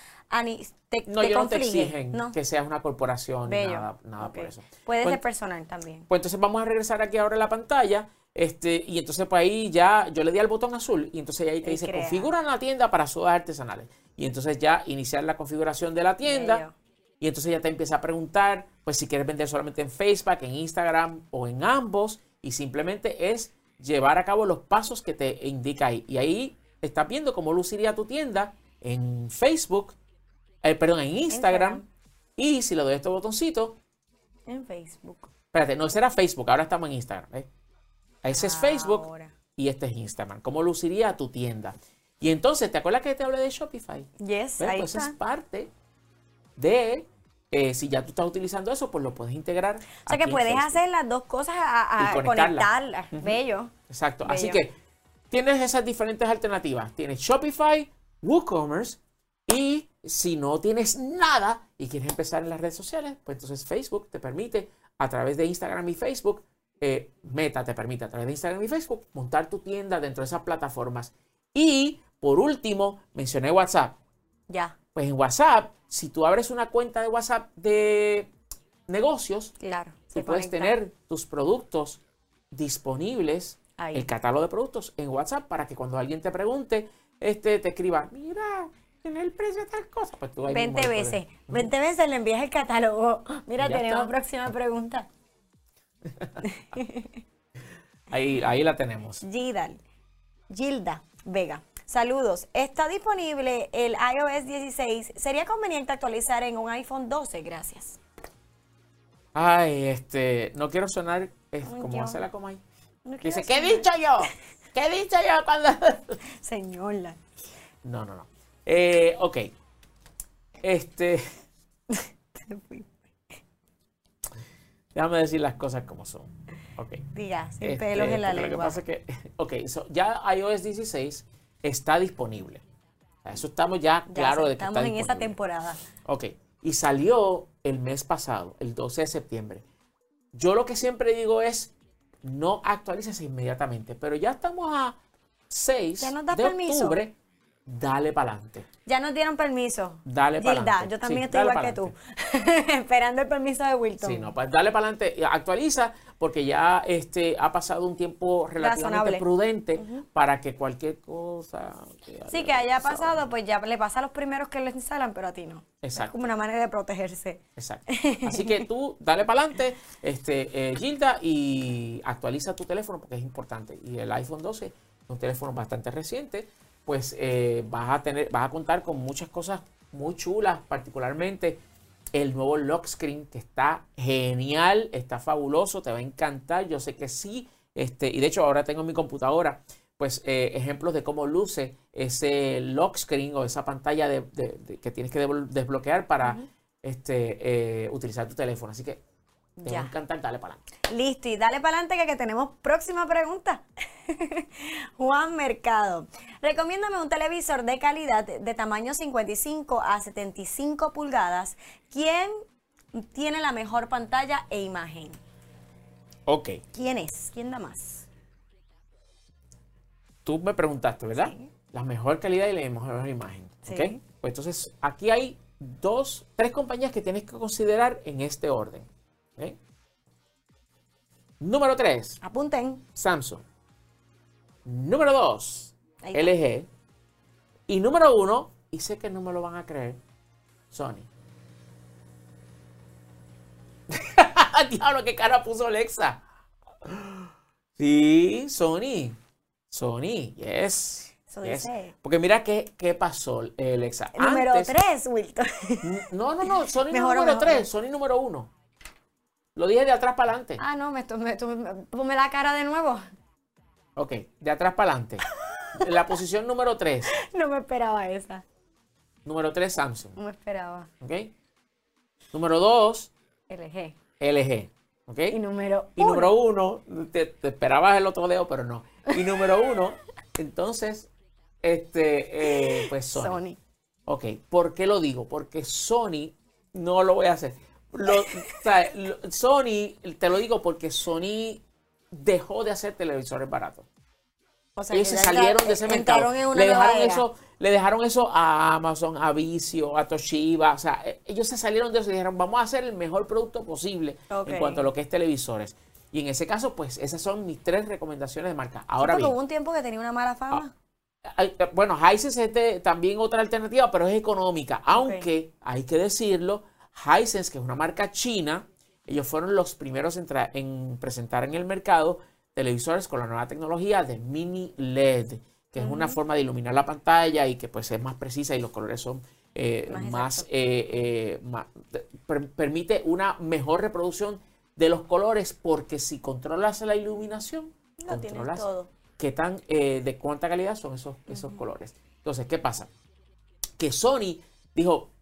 te, No, te ellos no te exigen ¿no? que seas una corporación ni Bello. nada, nada por eso. Puede Pues- ser personal también. Pues entonces vamos a regresar aquí ahora a la pantalla. Este, y entonces pues ahí ya yo le di al botón azul y entonces ahí te dice crea. configura una tienda para sodas artesanales. Y entonces ya iniciar la configuración de la tienda. Bello. Y entonces ya te empieza a preguntar, pues si quieres vender solamente en Facebook, en Instagram o en ambos. Y simplemente es llevar a cabo los pasos que te indica ahí. Y ahí estás viendo cómo luciría tu tienda en Facebook, eh, perdón, en Instagram. Instagram. Y si le doy a este botoncito, En Facebook. espérate, no, ese era Facebook, ahora estamos en Instagram. ¿ves? Ese es Facebook Ahora. y este es Instagram. ¿Cómo luciría tu tienda? Y entonces, ¿te acuerdas que te hablé de Shopify? Yes, ¿Ves? ahí Pues está. es parte de, eh, si ya tú estás utilizando eso, pues lo puedes integrar. O sea que puedes Facebook. hacer las dos cosas a, a conectarlas. Bello. Exacto. Así que tienes esas diferentes alternativas. Tienes Shopify, WooCommerce y si no tienes nada y quieres empezar en las redes sociales, pues entonces Facebook te permite a través de Instagram y Facebook, eh, Meta te permite a través de Instagram y Facebook montar tu tienda dentro de esas plataformas. Y por último, mencioné WhatsApp. Ya, Pues en WhatsApp, si tú abres una cuenta de WhatsApp de negocios, claro. tú puedes conecta. tener tus productos disponibles, Ahí. el catálogo de productos en WhatsApp para que cuando alguien te pregunte, este te escriba, mira, tiene el precio de tal cosa. Pues tú ahí mismo 20 le puedes- veces. 20 veces le envías el catálogo. Mira, Ya tenemos está. próxima pregunta. Ahí, ahí la tenemos. Gildal. Gilda Vega. Saludos. Está disponible el iOS 16. ¿Sería conveniente actualizar en un iPhone 12? Gracias. Ay, este, no quiero sonar Es Ay, como yo- hace la coma ahí. No Dice, ¿qué he dicho yo? ¿Qué he dicho yo cuando.? Señora. No, no, no. Eh, ok. Este. Déjame decir las cosas como son. Ok. Diga, sin Este, pelos en la porque Lo que lengua. pasa es que, ok, so, ya iOS 16 está disponible. Eso estamos ya Ya claro de que estamos está en esa temporada. Ok, y salió el mes pasado, el 12 de septiembre. Yo lo que siempre digo es, no actualices inmediatamente, pero ya estamos a 6 ¿Ya nos das de permiso? octubre, dale para adelante. Ya nos dieron permiso. Dale Gilda, pa'lante. yo también Sí, estoy igual que tú. Esperando el permiso de Wilton. Sí, no, pues dale para adelante, y actualiza, porque ya este, ha pasado un tiempo relativamente Razonable. prudente para que cualquier cosa... Sí, que haya pasado, pues ya le pasa a los primeros que lo instalan, pero a ti no. Exacto. Es como una manera de protegerse. Exacto. Así que tú dale para adelante, este, eh, Gilda, y actualiza tu teléfono porque es importante. Y el iPhone 12 es un teléfono bastante reciente, pues eh, vas a tener, vas a contar con muchas cosas muy chulas, particularmente el nuevo lock screen que está genial, está fabuloso, te va a encantar, yo sé que sí. Este, y de hecho ahora tengo en mi computadora pues eh, ejemplos de cómo luce ese lock screen o esa pantalla de- de- de- que tienes que desbloquear para este, eh, utilizar tu teléfono. Así que te va encantar, dale para adelante. Listo, y dale para adelante que, que tenemos próxima pregunta. Juan Mercado. Recomiéndame un televisor de calidad de tamaño 55 a 75 pulgadas. ¿Quién tiene la mejor pantalla e imagen? Ok, ¿Quién es? ¿Quién da más? tú me preguntaste, ¿verdad? Sí. La mejor calidad y la mejor imagen. Sí. ¿ok? Pues entonces, aquí hay dos, tres compañías que tienes que considerar en este orden. ¿Ok? Número 3, Apunten. Samsung. Número 2, Ahí está. LG. Y número 1, y sé que no me lo van a creer, Sony. Diablo, qué cara puso Alexa. Sí, Sony. Sony, yes. Yes. Porque mira qué, qué pasó, eh, Alexa. Número Antes- 3, Wilton. No, no, no, Sony Mejor, número mejor. 3, Sony número 1. Lo dije de atrás para adelante. ah, no, me, me, ponme la cara de nuevo. Ok, de atrás para adelante. La posición número 3. No me esperaba esa. Número 3, Samsung. No me esperaba. ¿Ok? Número 2, LG. LG. ¿Ok? Y número Y uno. número 1, te, te esperabas el otro dedo, pero no. Y número 1, entonces, este, eh, pues Sony. Sony. Ok, ¿por qué lo digo? Porque Sony no lo voy a hacer. Lo- o sea, lo- Sony, te lo digo porque Sony dejó de hacer televisores baratos. O sea, Ellos se salieron entra- de ese mercado. Le dejaron, eso, le dejaron eso a Amazon, a Vizio, a Toshiba. O sea, eh, ellos se salieron de eso y dijeron, vamos a hacer el mejor producto posible en cuanto a lo que es televisores. Y en ese caso, pues esas son mis tres recomendaciones de marca. Ahora bien, hubo un tiempo que tenía una mala fama. hay- eh, bueno, Hisense es de- también otra alternativa, pero es económica. Aunque hay que decirlo, Hisense, que es una marca china, ellos fueron los primeros en, presentar en el mercado televisores con la nueva tecnología de mini LED, que es una forma de iluminar la pantalla y que pues es más precisa y los colores son eh, Más eh, eh, per- permite una mejor reproducción de los colores porque si controlas la iluminación, controlas todo. qué tan, de cuánta calidad son esos, esos colores. Entonces, ¿qué pasa? Que Sony dijo,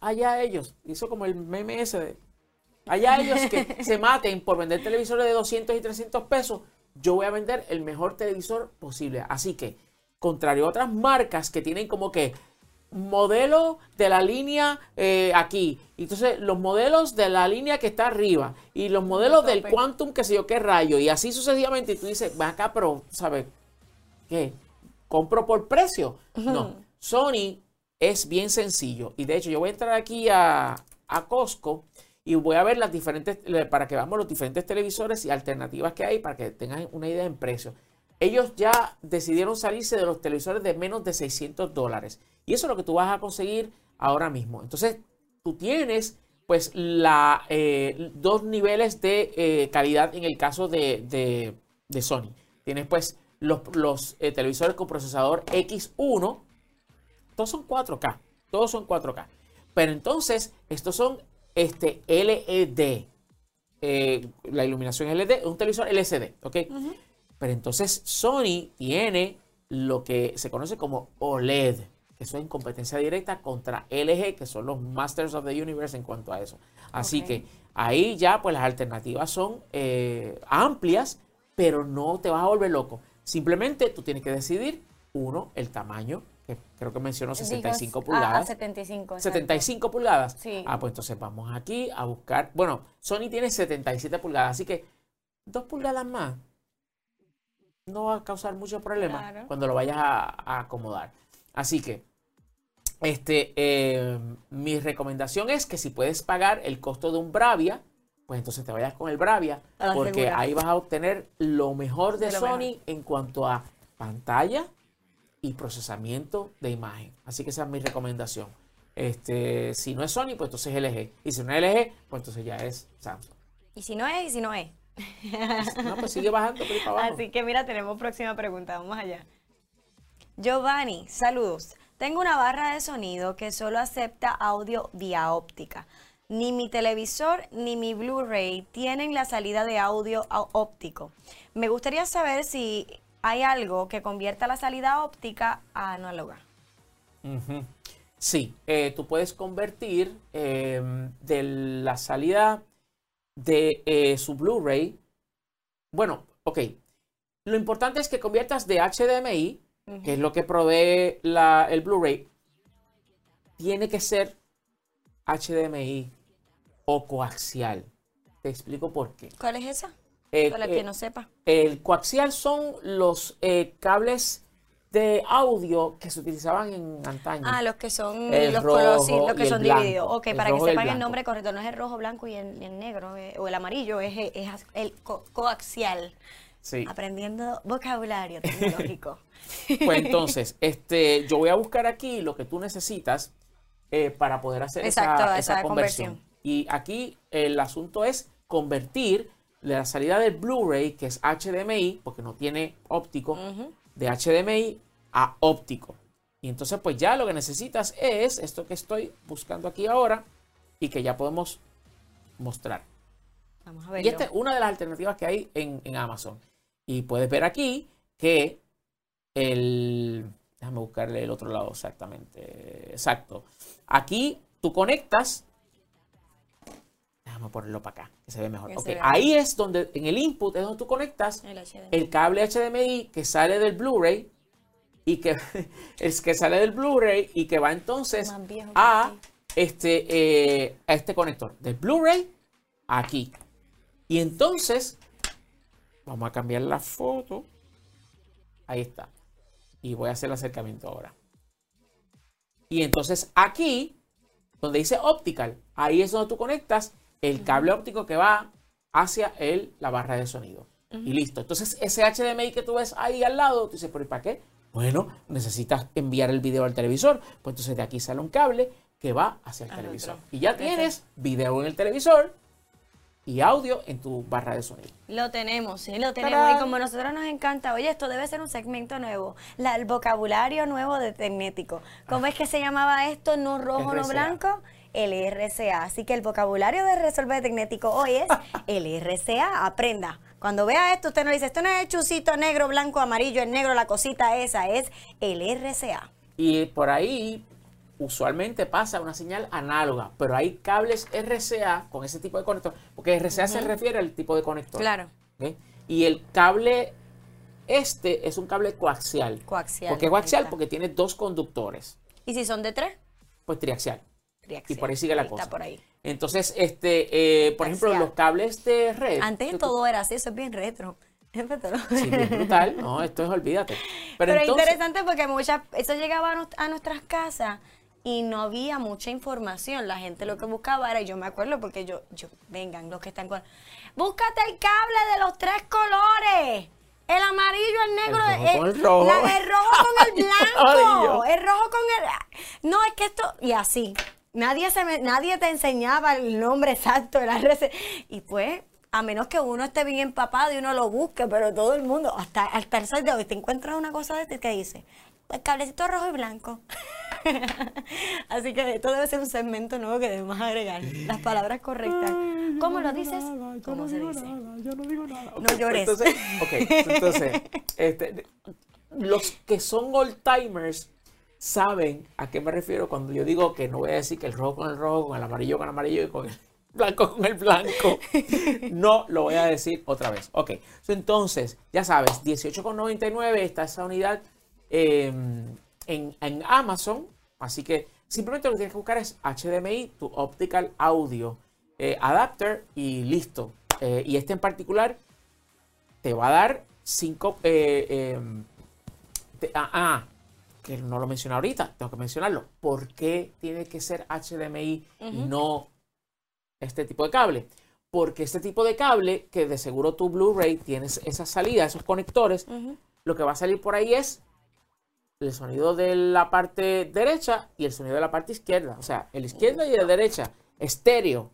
allá ellos, hizo como el meme ese de, allá ellos que se maten por vender televisores de 200 y 300 pesos, yo voy a vender el mejor televisor posible. Así que, contrario a otras marcas que tienen como que modelo de la línea eh, aquí, entonces los modelos de la línea que está arriba y los modelos del. Quantum que sé yo qué rayo y así sucesivamente y tú dices, ven acá, pero, ¿sabes? ¿Qué? ¿Compro por precio? No. Sony es bien sencillo. Y de hecho, yo voy a entrar aquí a, a Costco y voy a ver las diferentes, para que veamos los diferentes televisores y alternativas que hay para que tengan una idea en precio. Ellos ya decidieron salirse de los televisores de menos de 600 dólares. Y eso es lo que tú vas a conseguir ahora mismo. Entonces, tú tienes pues la, eh, dos niveles de eh, calidad en el caso de, de- de Sony. Tienes pues los, los eh, televisores con procesador X1. Todos son 4K. Todos son 4K. Pero entonces, estos son este, LED. eh, la iluminación LED, un televisor LCD, ¿ok? Pero entonces Sony tiene lo que se conoce como OLED, que eso es en competencia directa contra LG, que son los Masters of the Universe en cuanto a eso. Así que ahí ya pues las alternativas son eh, amplias, pero no te vas a volver loco. Simplemente tú tienes que decidir, uno, el tamaño, que creo que mencionó 65 Digo, a- pulgadas. A, 75. exacto. 75 pulgadas. Sí. Ah, pues entonces vamos aquí a buscar. Bueno, Sony tiene 77 pulgadas, así que dos pulgadas más no va a causar mucho problema Claro. cuando lo vayas a, a acomodar. Así que, este, eh, mi recomendación es que si puedes pagar el costo de un Bravia, pues entonces te vayas con el Bravia, porque ahí vas a obtener lo mejor de, De lo Sony mejor. en cuanto a pantalla y procesamiento de imagen. Así que esa es mi recomendación. Este, si no es Sony, pues entonces es LG. Y si no es LG, pues entonces ya es Samsung. Y si no es, y si no es. No, pues sigue bajando por ahí para abajo. Así que mira, tenemos próxima pregunta. Vamos allá. Giovanni, saludos. Tengo una barra de sonido que solo acepta audio vía óptica. Ni mi televisor ni mi Blu-ray tienen la salida de audio au- óptico. Me gustaría saber si hay algo que convierta la salida óptica a análoga. Sí, eh, tú puedes convertir eh, de la salida de eh, su Blu-ray. Bueno, ok. Lo importante es que conviertas de HDMI, que es lo que provee la- el Blu-ray, tiene que ser HDMI o coaxial. Te explico por qué. ¿Cuál es esa? Eh, Para eh, que no sepa. el coaxial son los eh, cables de audio que se utilizaban en antaño. Ah, los que son El los colores, sí, los que son divididos. Ok, El para que el sepan el nombre correcto, no es el rojo, blanco y el, y negro, eh, o el amarillo, es, es el co- coaxial. Sí. Aprendiendo vocabulario tecnológico. Pues entonces, este, yo voy a buscar aquí lo que tú necesitas eh, para poder hacer Exacto, esa, esa esa conversión. conversión. Y aquí el asunto es convertir la salida del Blu-ray, que es HDMI, porque no tiene óptico, de HDMI a óptico. Y entonces, pues ya lo que necesitas es esto que estoy buscando aquí ahora y que ya podemos mostrar. Vamos a ver. Y esta es una de las alternativas que hay en, en Amazon. Y puedes ver aquí que el... Déjame buscarle el otro lado exactamente. Exacto. Aquí tú conectas... Déjame ponerlo para acá, que se ve mejor. Que Ok, se vea ahí es donde, en el input, es donde tú conectas El el cable HDMI que sale del Blu-ray y que es que sale del Blu-ray y que va entonces a este eh, a este conector del Blu-ray aquí. Y entonces vamos a cambiar la foto. Ahí está. Y voy a hacer el acercamiento ahora. Y entonces aquí donde dice optical, ahí es donde tú conectas el cable óptico que va hacia el, la barra de sonido. Y listo. Entonces, ese HDMI que tú ves ahí al lado, tú dices, ¿pero y para qué? Bueno, necesitas enviar el video al televisor. Pues entonces de aquí sale un cable que va hacia el Al televisor. otro. Y ya tienes video en el televisor y audio en tu barra de sonido. Lo tenemos, sí, lo tenemos. ¡Tarán! Y como a nosotros nos encanta, oye, esto debe ser un segmento nuevo. La- el vocabulario nuevo de Tecnético. ¿Cómo es que se llamaba esto? No rojo, no blanco. El RCA. Así que el vocabulario de Resolver Tecnético hoy es el RCA. Aprenda. Cuando vea esto, usted no dice, esto no es el chucito negro, blanco, amarillo, el negro, la cosita esa, es el RCA. Y por ahí usualmente pasa una señal análoga, pero hay cables RCA con ese tipo de conector, porque RCA se refiere al tipo de conector. Claro. Y el cable este es un cable coaxial. Coaxial, ¿Por qué coaxial? Porque tiene dos conductores. ¿Y si son de tres? Pues triaxial. Y por ahí sigue la Ahí cosa. Está por ahí. Entonces, este, eh, por ejemplo, los cables de red. Antes todo era así, eso es bien retro. Sí, bien brutal. No, esto es olvídate. Pero, Pero, es interesante porque muchas, eso llegaba a, nos- a nuestras casas y no había mucha información. La gente lo que buscaba era, y yo me acuerdo porque yo, yo, vengan, los que están con. Búscate el cable de los tres colores. El amarillo, el negro, El rojo con el eh, rojo. la- el rojo con el blanco, el rojo con el. No, es que esto. Y así. Nadie, se me- nadie te enseñaba el nombre exacto de la receta. Y pues, a menos que uno esté bien empapado y uno lo busque, pero todo el mundo, hasta, hasta el sol de hoy, te encuentras una cosa de este que dice, el cablecito rojo y blanco. Así que esto debe ser un segmento nuevo que debemos agregar. Las palabras correctas. ¿Cómo lo dices? ¿Cómo se dice? yo no digo nada. No llores. Entonces, ok, entonces, este, los que son old timers saben a qué me refiero cuando yo digo que no voy a decir que el rojo con el rojo, con el amarillo con el amarillo y con el blanco con el blanco. No lo voy a decir otra vez. Ok, entonces, ya sabes, 18,99 está esa unidad em, en, en Amazon. Así que simplemente lo que tienes que buscar es HDMI, tu Optical Audio eh, Adapter y listo. Eh, y este en particular te va a dar 5... Eh, em, ah, ah, que no lo mencioné ahorita, tengo que mencionarlo. ¿Por qué tiene que ser HDMI y no este tipo de cable? Porque este tipo de cable, que de seguro tu Blu-ray tienes esa salida, esos conectores, lo que va a salir por ahí es el sonido de la parte derecha y el sonido de la parte izquierda. O sea, el izquierda y la derecha, estéreo.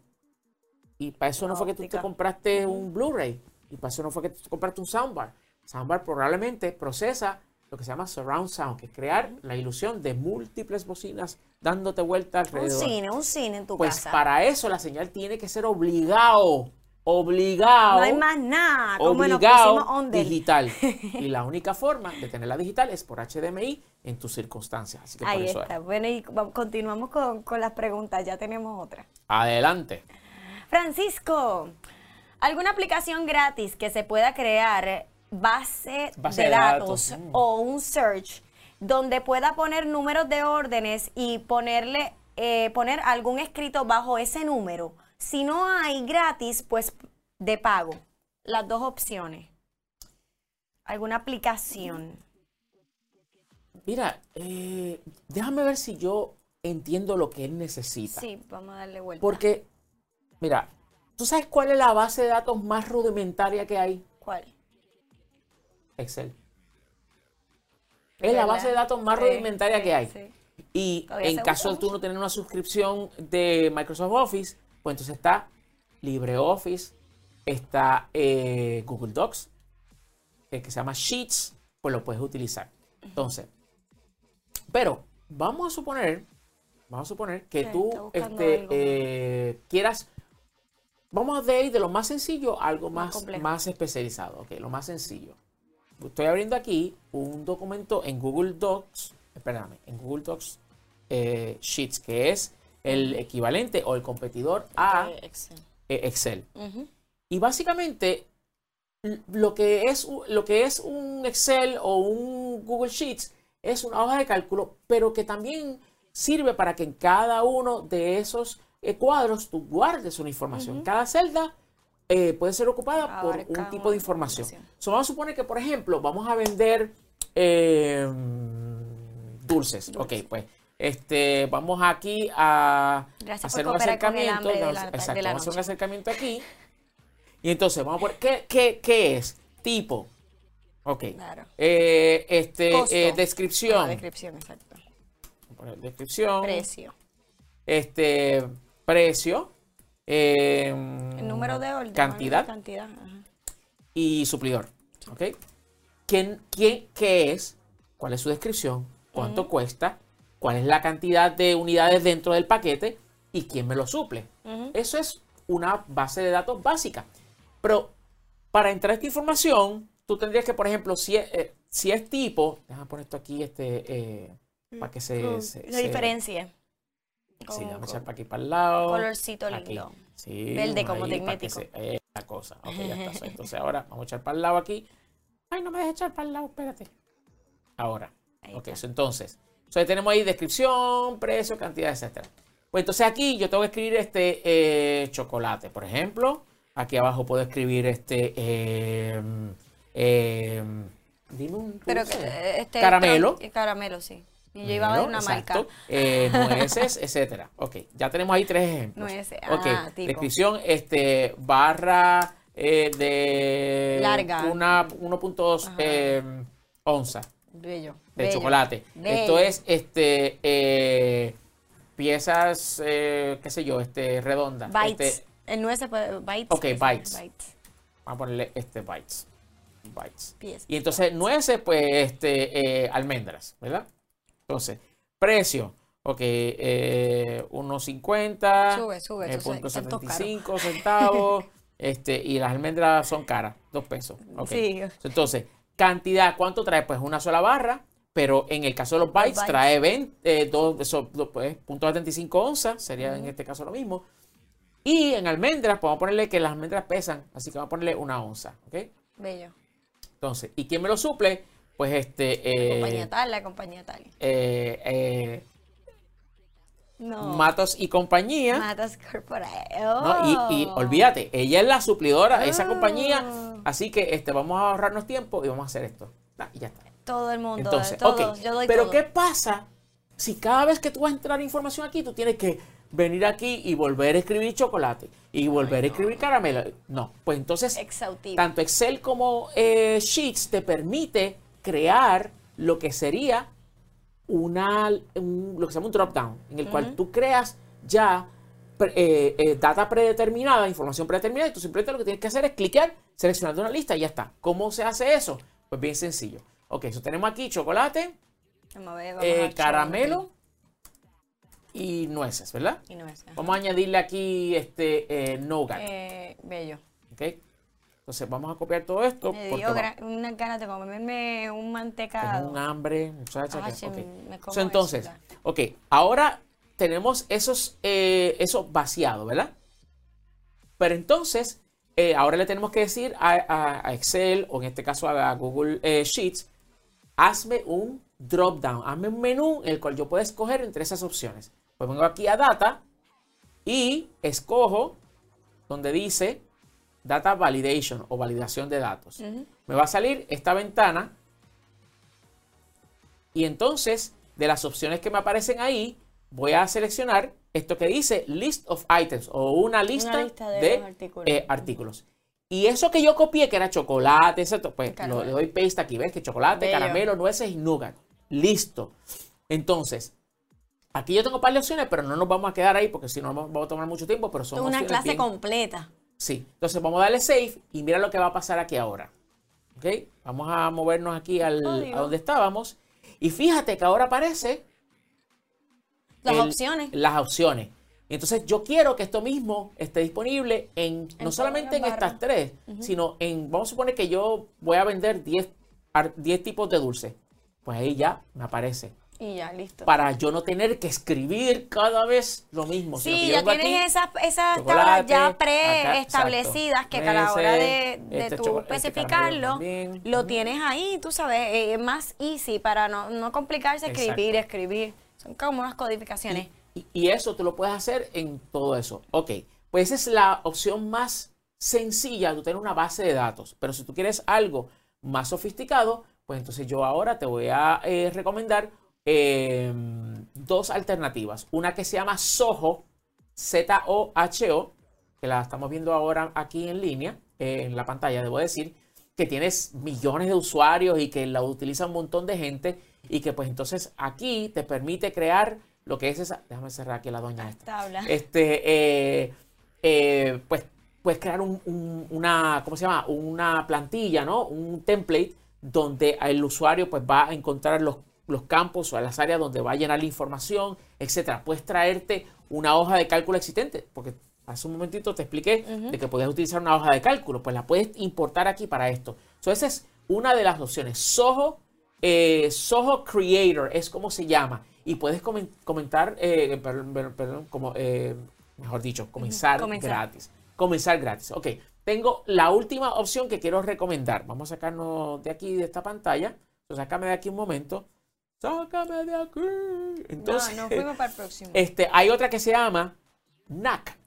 Y para eso no fue que tú te compraste un Blu-ray. Y para eso no fue que tú te compraste un soundbar. Soundbar probablemente procesa lo que se llama surround sound, que es crear la ilusión de múltiples bocinas dándote vuelta alrededor. Un cine, un cine en tu pues casa. Pues para eso la señal tiene que ser obligado, obligado. No hay más nada. Obligado digital. y la única forma de tenerla digital es por HDMI en tus circunstancias. Así que Ahí por eso está. Bueno, y continuamos con, con las preguntas. Ya tenemos otra. Adelante. Francisco, ¿alguna aplicación gratis que se pueda crear base, de, datos, mm. o un search donde pueda poner números de órdenes y ponerle eh, poner algún escrito bajo ese número. Si no hay gratis, pues de pago. Las dos opciones. ¿Alguna aplicación? Mira, eh, déjame ver si yo entiendo lo que él necesita. Sí, vamos a darle vuelta. Porque, mira, ¿tú sabes cuál es la base de datos más rudimentaria que hay? ¿Cuál? Excel. Es la base de datos más rudimentaria que hay. Y en caso de tú no tener una suscripción de Microsoft Office, pues entonces está LibreOffice, está eh, Google Docs, eh, que se llama Sheets, pues lo puedes utilizar. Entonces, pero vamos a suponer, vamos a suponer que tú este, eh, quieras, vamos a ir de lo más sencillo a algo más, más, más especializado, ok, lo más sencillo estoy abriendo aquí un documento en Google Docs, espérame, en Google Docs eh, Sheets, que es el equivalente o el competidor a Excel. Eh, y básicamente lo que, es, lo que es un Excel o un Google Sheets es una hoja de cálculo, pero que también sirve para que en cada uno de esos eh, cuadros tú guardes una información. Cada celda eh, puede ser ocupada por un tipo de información. vamos a suponer que, por ejemplo, vamos a vender eh, dulces. Ok, pues este, vamos aquí a hacer un acercamiento. exacto, vamos a hacer un acercamiento aquí. Y entonces, vamos a poner, ¿qué, qué, es? Tipo. Ok. Eh, este, descripción. descripción, exacto. descripción. Precio. Este, precio. Em, el número de orden. Cantidad. Y suplidor. ¿Ok? ¿Quién, quién, ¿Qué es? ¿Cuál es su descripción? ¿Cuánto cuesta? ¿Cuál es la cantidad de unidades dentro del paquete? ¿Y quién me lo suple? Eso es una base de datos básica. Pero para entrar a esta información, tú tendrías que, por ejemplo, si es, eh, si es tipo, déjame poner esto aquí este, eh, para que se, se, diferencie. Sí, vamos a echar para aquí para el lado. Colorcito lindo. Sí, Verde como tecnético. Eh, la cosa. Ok, ya está. Entonces ahora vamos a echar para el lado aquí. Ay, no me dejes echar para el lado, espérate. Ahora. ok, entonces. Entonces tenemos ahí descripción, precio, cantidad, etcétera. Pues entonces aquí yo tengo que escribir este eh, chocolate, por ejemplo. Aquí abajo puedo escribir este eh, eh, dime un Pero este caramelo. Caramelo, sí. Y yo iba a ver una marca. Eh, nueces, etcétera. Ok, ya tenemos ahí tres ejemplos. Nueces, ok, ah, descripción, este, barra eh, de... Larga. Una 1.2 eh, onza. Bello. De chocolate. Esto es, este, eh, piezas, qué sé yo, este, redondas. Bytes. Este, el nueces, bytes. Ok, bytes. Vamos a ponerle este bytes. Bytes. Y entonces nueces, pues, este, almendras, ¿verdad? Entonces, precio. Ok, eh, 1.50. Sube, sube, eh, punto es- esto es caro. 75 centavos. este, y las almendras son caras, 2 pesos. ok. Sí. Entonces, cantidad, ¿cuánto trae? Pues una sola barra, pero en el caso de los bytes, bytes. trae 20, eh, dos, eso, dos, pues, punto 75 onzas, sería en este caso lo mismo. Y en almendras, podemos ponerle que las almendras pesan, así que vamos a ponerle una onza, ¿ok? Bello. Entonces, ¿y quién me lo suple? Pues este... eh, compañía tal, la compañía tal. eh, eh, No. Matos y compañía. Matas Corporate. ¿no? Y, y olvídate, ella es la suplidora de esa Ah. compañía. Así que este, vamos a ahorrarnos tiempo y vamos a hacer esto. Ah, y ya está. Todo el mundo, Entonces, todos, ok. yo doy Pero todo. ¿qué pasa si cada vez que tú vas a entrar información aquí, tú tienes que venir aquí y volver a escribir chocolate y volver a escribir caramelo? No, pues entonces tanto Excel como eh, Sheets te permite crear lo que sería una, un- lo que se llama un drop down, en el cual tú creas ya eh, eh, data predeterminada, información predeterminada, y tú simplemente lo que tienes que hacer es clicar, seleccionar de una lista y ya está. ¿Cómo se hace eso? Pues bien sencillo. Ok, eso tenemos aquí chocolate, ver, eh, caramelo y nueces, ¿verdad? Y no es. ajá. Vamos a añadirle aquí este nougat. Bello. ¿ok? Entonces vamos a copiar todo esto. Me porque dio va- gra- unas ganas de comerme un Tengo mantecado. un hambre, muchacha. Ah, que- sí, ok. me como So, entonces, eso, ok, ahora tenemos esos, eh, eso vaciado, ¿verdad? Pero entonces, eh, ahora le tenemos que decir a, a- a Excel, o en este caso a Google eh, Sheets, hazme un drop down, hazme un menú en el cual yo pueda escoger entre esas opciones. Pues vengo aquí a Data y escojo donde dice Data Validation o validación de datos. Me va a salir esta ventana y entonces, de las opciones que me aparecen ahí, voy a seleccionar esto que dice List of Items o una lista, lista de de, los artículos. eh, artículos. Y eso que yo copié, que era chocolate, etcétera, pues lo, le doy paste aquí, ¿ves? Que chocolate, Bello. caramelo, nueces y nougat. Listo. Entonces, aquí yo tengo un par de opciones, pero no nos vamos a quedar ahí porque si no vamos vamos a tomar mucho tiempo, pero son Una opciones clase bien- completa. Sí, entonces vamos a darle save y mira lo que va a pasar aquí ahora. ¿Ok? Vamos a movernos aquí al, a donde estábamos. Y fíjate que ahora aparece Las el- opciones. Las opciones. Entonces yo quiero que esto mismo esté disponible en, no solamente en estas tres, sino en, vamos a suponer que yo voy a vender 10, ar- 10 tipos de dulce. Pues ahí ya me aparece. Y ya, listo. Para yo no tener que escribir cada vez lo mismo. Sí, ya tienes aquí, esas, esas tablas ya preestablecidas que a la hora de, de este tú este especificarlo, lo tienes ahí, tú sabes, eh, es más easy para no, no complicarse escribir, escribir. Son como unas codificaciones. Y, y eso tú lo puedes hacer en todo eso. Ok, pues esa es la opción más sencilla, tú tener una base de datos. Pero si tú quieres algo más sofisticado, pues entonces yo ahora te voy a eh, recomendar eh, dos alternativas. Una que se llama Soho, Z-O-H-O, que la estamos viendo ahora aquí en línea, eh, en la pantalla, debo decir, que tienes millones de usuarios y que la utiliza un montón de gente y que pues entonces aquí te permite crear lo que es esa... Déjame cerrar aquí la doña esta. Tabla. Este, eh, eh, pues puedes crear un- un- una, ¿cómo se llama? Una plantilla, ¿no? Un template donde el usuario pues va a encontrar los, los campos o las áreas donde va a llenar la información, etcétera. Puedes traerte una hoja de cálculo existente, porque hace un momentito te expliqué de que podías utilizar una hoja de cálculo, pues la puedes importar aquí para esto. So, esa es una de las opciones. Soho, eh, Soho Creator es como se llama. Y puedes comen- comentar, eh, perdón, como, eh, mejor dicho, comenzar, Comenzar. gratis. Comenzar gratis. Ok, tengo la última opción que quiero recomendar. Vamos a sacarnos de aquí, de esta pantalla. So, sácame de aquí un momento. Sácame de aquí. Entonces, no, nos fuimos para el próximo. este, hay otra que se llama NAC.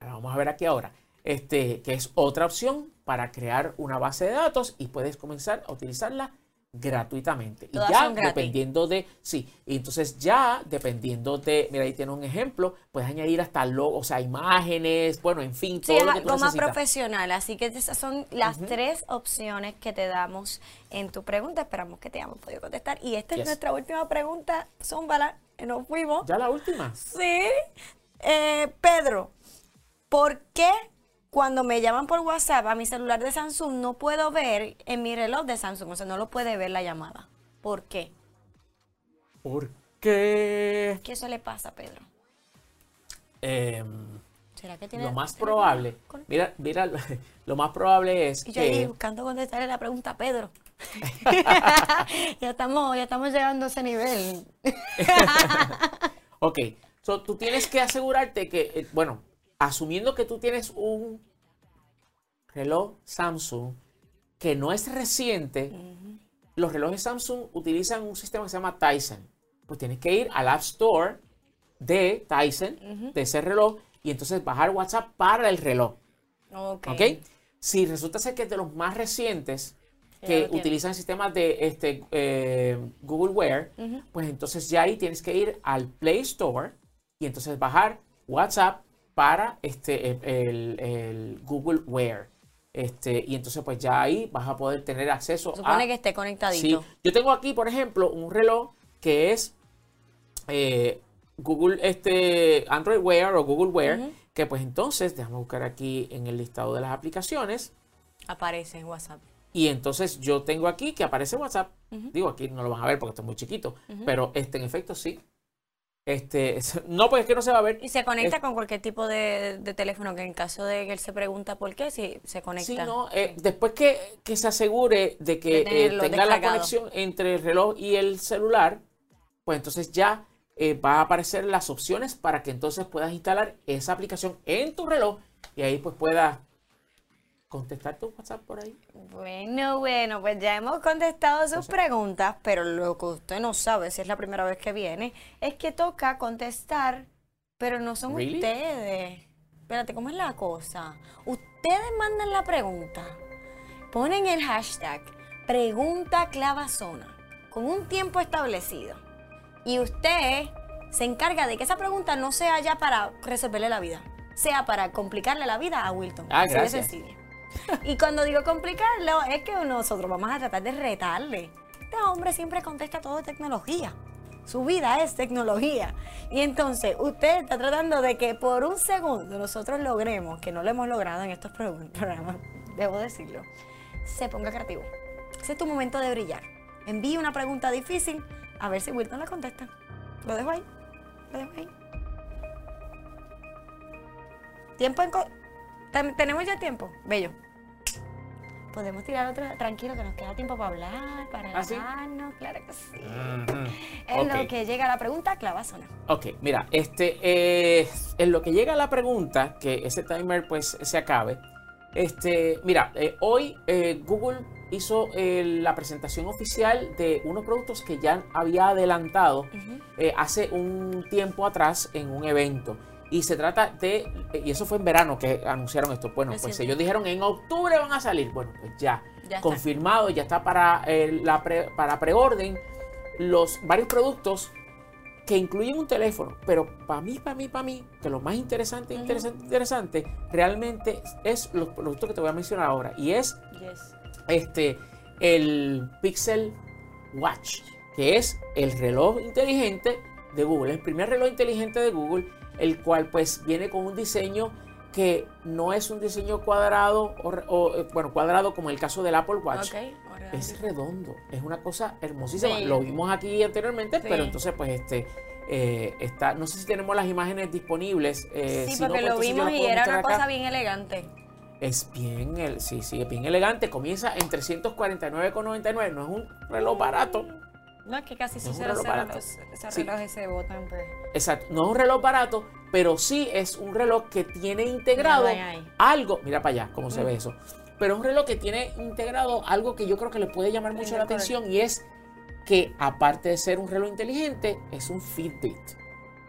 Ahora vamos a ver aquí ahora. Este, que es otra opción para crear una base de datos y puedes comenzar a utilizarla gratuitamente. Todas y ya dependiendo de, sí, y entonces ya dependiendo de, mira ahí tiene un ejemplo, puedes añadir hasta logos, o sea, imágenes, bueno, en fin, todo es lo que tú algo más profesional, así que esas son las tres opciones que te damos en tu pregunta. Esperamos que te hayamos podido contestar. Y esta Yes. es nuestra última pregunta, Zúmbala, que nos fuimos. Ya la última. Sí. Eh, Pedro, ¿por qué cuando me llaman por WhatsApp a mi celular de Samsung no puedo ver en mi reloj de Samsung? O sea, no lo puede ver la llamada. ¿Por qué? ¿Por que ¿Qué eso le pasa, Pedro? em, ¿Será que tiene lo más probable, con- mira, mira, lo más probable es Y yo que buscando contestarle la pregunta a Pedro. ya estamos, ya estamos llegando a ese nivel. Ok, so, tú tienes que asegurarte que, eh, bueno, asumiendo que tú tienes un reloj Samsung que no es reciente, los relojes Samsung utilizan un sistema que se llama Tyson. Pues tienes que ir al App Store de Tyson, de ese reloj, y entonces bajar WhatsApp para el reloj. Ok. ¿Ok? Si resulta ser que es de los más recientes que utilizan sistemas de este, eh, Google Wear, pues entonces ya ahí tienes que ir al Play Store y entonces bajar WhatsApp para este, el, el- Google Wear. Este, y entonces pues ya ahí vas a poder tener acceso Supone a... que esté Sí, conectadito. yo tengo aquí, por ejemplo, un reloj que es eh, Google este Android Wear o Google Wear, que pues entonces, déjame buscar aquí en el listado de las aplicaciones. Aparece en WhatsApp. Y entonces yo tengo aquí que aparece WhatsApp. Digo, aquí no lo van a ver porque está muy chiquito. Pero este, en efecto, sí. Este, no, pues es que no se va a ver. Y se conecta Es- con cualquier tipo de, de teléfono, que en caso de que él se pregunta por qué, sí, se conecta. Sí, no, eh, después que, que se asegure de que De eh, tenga la conexión entre el reloj y el celular, pues entonces ya eh, va a aparecer las opciones para que entonces puedas instalar esa aplicación en tu reloj y ahí pues puedas contestar tu WhatsApp por ahí. Bueno, bueno, pues ya hemos contestado sus preguntas, pero lo que usted no sabe, si es la primera vez que viene, es que toca contestar, pero no son Really? ustedes. Espérate, ¿cómo es la cosa? Ustedes mandan la pregunta, ponen el hashtag pregunta clavazona con un tiempo establecido y usted se encarga de que esa pregunta no sea ya para resolverle la vida, sea para complicarle la vida a Wilton. Ah, Así de gracias. sencillo. Y cuando digo complicarlo, es que nosotros vamos a tratar de retarle. Este hombre siempre contesta todo de tecnología. Su vida es tecnología. Y entonces usted está tratando de que por un segundo nosotros logremos, que no lo hemos logrado en estos pro- programas, debo decirlo, se ponga creativo. Ese es tu momento de brillar. Envíe una pregunta difícil a ver si Wilton la contesta. Lo dejo ahí. Lo dejo ahí. Tiempo en... co- Ten- ¿Tenemos ya tiempo? Bello. Podemos tirar otro, tranquilo, que nos queda tiempo para hablar, para ¿Ah, sí? claro que sí. Es Ok. lo que llega la pregunta, clavazona. Ok, mira, este, eh, en lo que llega la pregunta, que ese timer pues se acabe, este, mira, eh, hoy eh, Google hizo eh, la presentación oficial de unos productos que ya había adelantado eh, hace un tiempo atrás en un evento. Y se trata de, y eso fue en verano que anunciaron esto. Bueno, Es pues cierto. ellos dijeron en octubre van a salir. Bueno, pues ya, Ya está. confirmado, ya está para, eh, la pre- para preorden los varios productos que incluyen un teléfono. Pero para mí, para mí, para mí, que lo más interesante, interesante, interesante, realmente es los productos que te voy a mencionar ahora. Y es Yes. este, el Pixel Watch, que es el reloj inteligente de Google, el primer reloj inteligente de Google, el cual pues viene con un diseño que no es un diseño cuadrado o, o, eh, bueno, cuadrado como el caso del Apple Watch. Es redondo, es una cosa hermosísima. Lo vimos aquí anteriormente, Sí. pero entonces pues este eh, está, no sé si tenemos las imágenes disponibles. eh, Sí, si porque pues, lo vimos y era una acá. cosa bien elegante. Es bien, el, sí, sí, es bien elegante. Comienza en 349,99. No es un reloj barato. No, es que casi un esos reloj relojes, esos Sí. se botan. Pues. Exacto. No es un reloj barato, pero sí es un reloj que tiene integrado algo. Mira para allá cómo se ve eso. Pero es un reloj que tiene integrado algo que yo creo que le puede llamar mucho la atención y es que aparte de ser un reloj inteligente, es un Fitbit.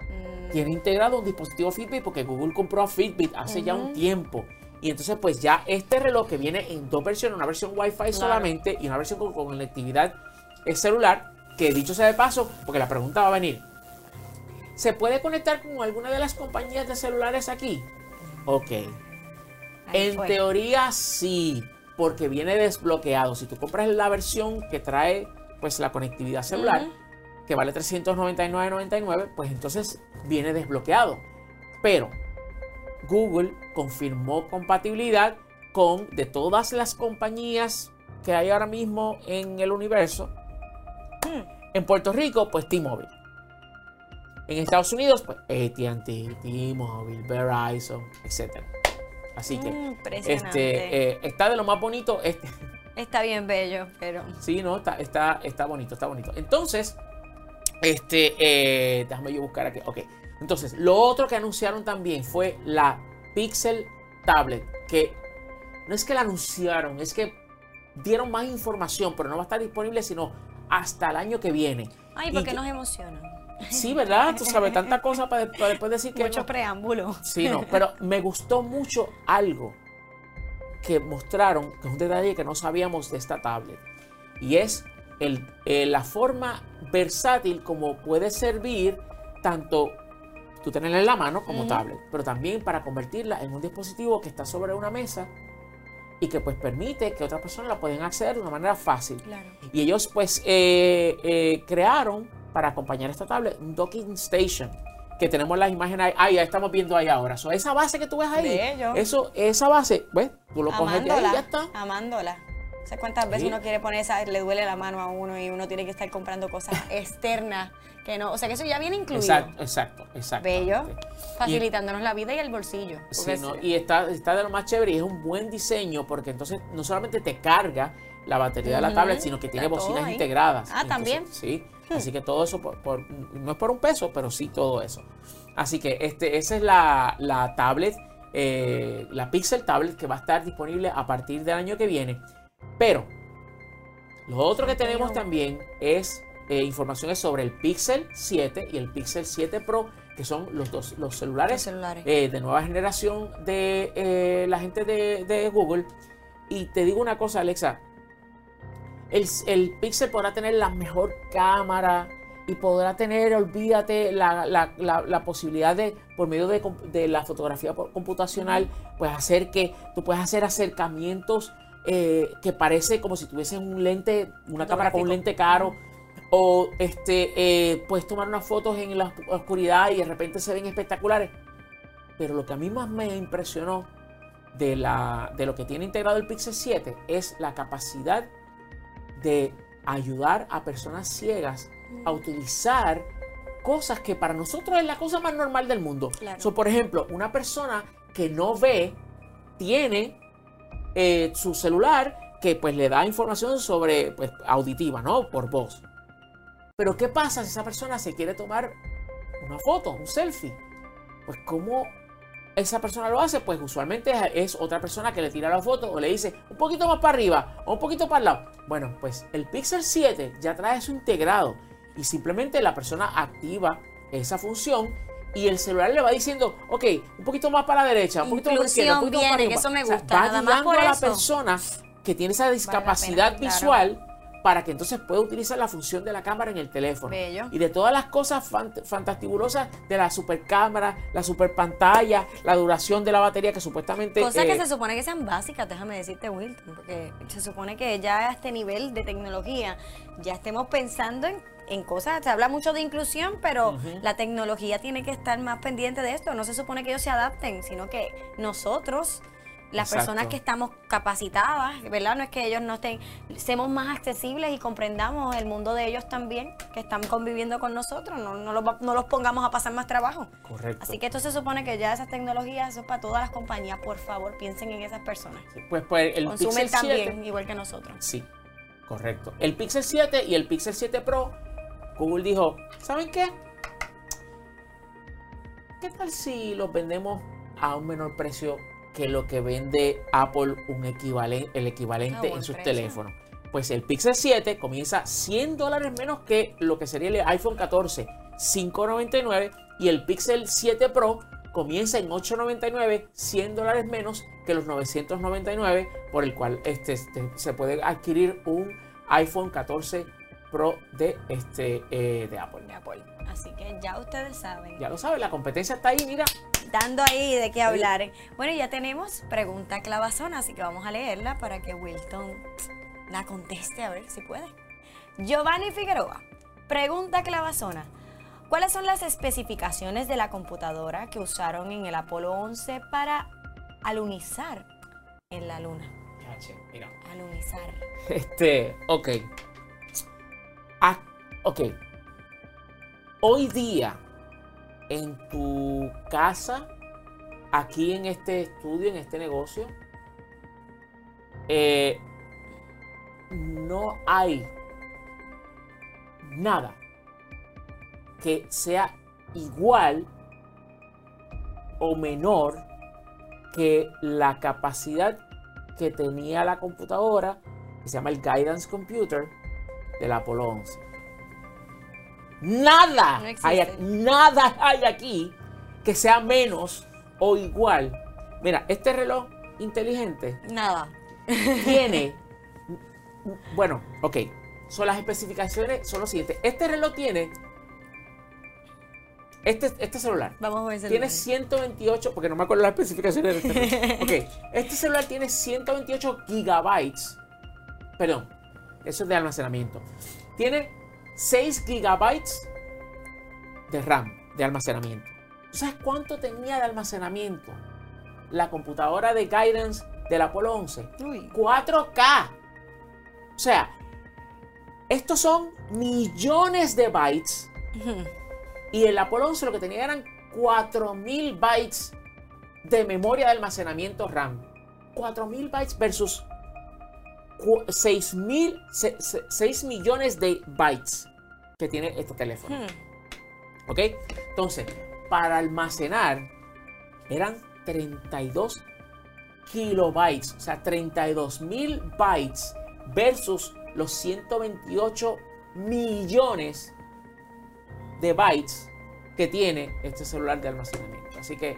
Mm, tiene integrado un dispositivo Fitbit porque Google compró a Fitbit hace ya un tiempo. Y entonces pues ya este reloj que viene en dos versiones, una versión Wi-Fi solamente y una versión con, con conectividad celular, que dicho sea de paso, porque la pregunta va a venir, ¿se puede conectar con alguna de las compañías de celulares aquí? Ok, ahí en fue. teoría sí, porque viene desbloqueado. Si tú compras la versión que trae pues la conectividad celular, que vale 399.99, pues entonces viene desbloqueado. Pero Google confirmó compatibilidad con de todas las compañías que hay ahora mismo en el universo. En Puerto Rico, pues T-Mobile. En Estados Unidos, pues AT&T, T-Mobile, Verizon, etc. Así que Mm, este, eh, está de lo más bonito. Este, Está bien bello, pero. sí, no, está, está, está bonito, está bonito. Entonces, este, eh, déjame yo buscar aquí. Ok, entonces, lo otro que anunciaron también fue la Pixel Tablet, que no es que la anunciaron, es que dieron más información, pero no va a estar disponible sino hasta el año que viene. Ay, porque que- nos emocionan. Sí, ¿verdad? Tú sabes, tanta cosa para, para después decir que Mucho no. preámbulo. Sí, no, pero me gustó mucho algo que mostraron, que es un detalle que no sabíamos de esta tablet. Y es el, eh, la forma versátil como puede servir tanto tú tenerla en la mano como tablet, pero también para convertirla en un dispositivo que está sobre una mesa y que pues permite que otras personas la pueden acceder de una manera fácil. Claro. Y ellos pues eh, eh, crearon para acompañar esta tablet un docking station. Que tenemos las imágenes ahí, ahí, ya estamos viendo ahí ahora. So, esa base que tú ves ahí, eso, esa base, ¿ves? Tú lo coges de ahí y ya está. Amándola. ¿Sabes cuántas veces Sí. uno quiere poner esa, le duele la mano a uno y uno tiene que estar comprando cosas externas que no, o sea que eso ya viene incluido. Exacto, exacto, exacto. Bello, facilitándonos la vida y el bolsillo. Sí, ¿no? Y está, está de lo más chévere y es un buen diseño porque entonces no solamente te carga la batería de la tablet, sino que tiene bocinas integradas. Ah, Entonces, ¿también? Sí, así que todo eso por, por- no es por un peso, pero sí todo eso. Así que este, esa es la, la tablet, eh, la Pixel Tablet que va a estar disponible a partir del año que viene. Pero lo otro que tenemos también es eh, informaciones sobre el Pixel 7 y el Pixel 7 Pro, que son los dos los los celulares celulares. eh, de nueva generación de eh, la gente de, de Google. Y te digo una cosa, Alexa. El, el Pixel podrá tener la mejor cámara y podrá tener, olvídate, la, la- la- la posibilidad de, por medio de, de la fotografía computacional, pues hacer que tú puedes hacer acercamientos eh, que parece como si tuviesen un lente, una cámara con un lente caro. O este, eh, puedes tomar unas fotos en la oscu- oscuridad y de repente se ven espectaculares. Pero lo que a mí más me impresionó de, la, de lo que tiene integrado el Pixel 7 es la capacidad de ayudar a personas ciegas a utilizar cosas que para nosotros es la cosa más normal del mundo. Claro. So, por ejemplo, una persona que no ve tiene eh, su celular que pues le da información sobre pues, auditiva, ¿no? Por voz. Pero ¿qué pasa si esa persona se quiere tomar una foto, un selfie? Pues ¿cómo esa persona lo hace? Pues usualmente es- otra persona que le tira la foto o le dice un poquito más para arriba o un poquito para el lado. Bueno, pues el Pixel 7 ya trae eso integrado y simplemente la persona activa esa función y el celular le va diciendo, ok, un poquito más para la derecha, un poquito más izquierda, un poquito para eso me O sea, gusta, va nada más guiando por a la eso. persona que tiene esa discapacidad visual para que entonces pueda utilizar la función de la cámara en el teléfono. Bello. Y de todas las cosas fant- fantastibulosas de la super cámara, la super pantalla, la duración de la batería que supuestamente... Cosas eh, que se supone que sean básicas, déjame decirte, Wilton, porque se supone que ya a este nivel de tecnología ya estemos pensando en, en cosas, se habla mucho de inclusión, pero la tecnología tiene que estar más pendiente de esto. No se supone que ellos se adapten, sino que nosotros, las Exacto. personas que estamos capacitadas, ¿verdad? No es que ellos no estén, seamos más accesibles y comprendamos el mundo de ellos también, que están conviviendo con nosotros, no, no, los, no los pongamos a pasar más trabajo. Correcto. Así que esto se supone que ya esas tecnologías, eso es para todas las compañías, por favor, piensen en esas personas. Pues, pues el Consumen Pixel 7... también, igual que nosotros. Sí, correcto. El Pixel 7 y el Pixel 7 Pro, Google dijo, ¿saben qué? ¿Qué tal si los vendemos a un menor precio que lo que vende Apple un equivalen- el equivalente en sus precio. teléfonos? Pues el Pixel 7 comienza 100 dólares menos que lo que sería el iPhone 14, 599, y el Pixel 7 Pro comienza en 899, 100 dólares menos que los 999, por el cual este, este, se puede adquirir un iPhone 14 Pro de, este, eh, de Apple. De Apple. Así que ya ustedes saben. Ya lo saben, la competencia está ahí, mira. Dando ahí de qué hablar. Bueno, ya tenemos pregunta clavazona, así que vamos a leerla para que Wilton la conteste a ver si puede. Giovanni Figueroa, pregunta clavazona. ¿Cuáles son las especificaciones de la computadora que usaron en el Apolo 11 para alunizar en la luna? Mira. Alunizar. Este, ok. Ok. Hoy día, en tu casa, aquí en este estudio, en este negocio, eh, no hay nada que sea igual o menor que la capacidad que tenía la computadora, que se llama el Guidance Computer, del Apolo 11. Nada, No hay, nada hay aquí que sea menos o igual. Mira, este reloj inteligente Nada. tiene. Bueno, ok. Son las especificaciones, son lo siguiente. Este reloj tiene. Este, este celular Vamos a ver ese tiene lugar. 128, porque no me acuerdo las especificaciones de este reloj. Ok, este celular tiene 128 gigabytes. Perdón, eso es de almacenamiento. Tiene 6 gigabytes de RAM, de almacenamiento. ¿Tú sabes cuánto tenía de almacenamiento la computadora de guidance del Apolo 11? Uy. 4K. O sea, estos son millones de bytes. Y el Apolo 11 lo que tenía eran 4000 bytes de memoria de almacenamiento RAM. 4000 bytes versus cu- 6000, se- se- 6 millones de bytes que tiene este teléfono. Hmm. ¿Ok? Entonces, para almacenar eran 32 kilobytes, o sea, 32 mil bytes versus los 128 millones de bytes que tiene este celular de almacenamiento. Así que,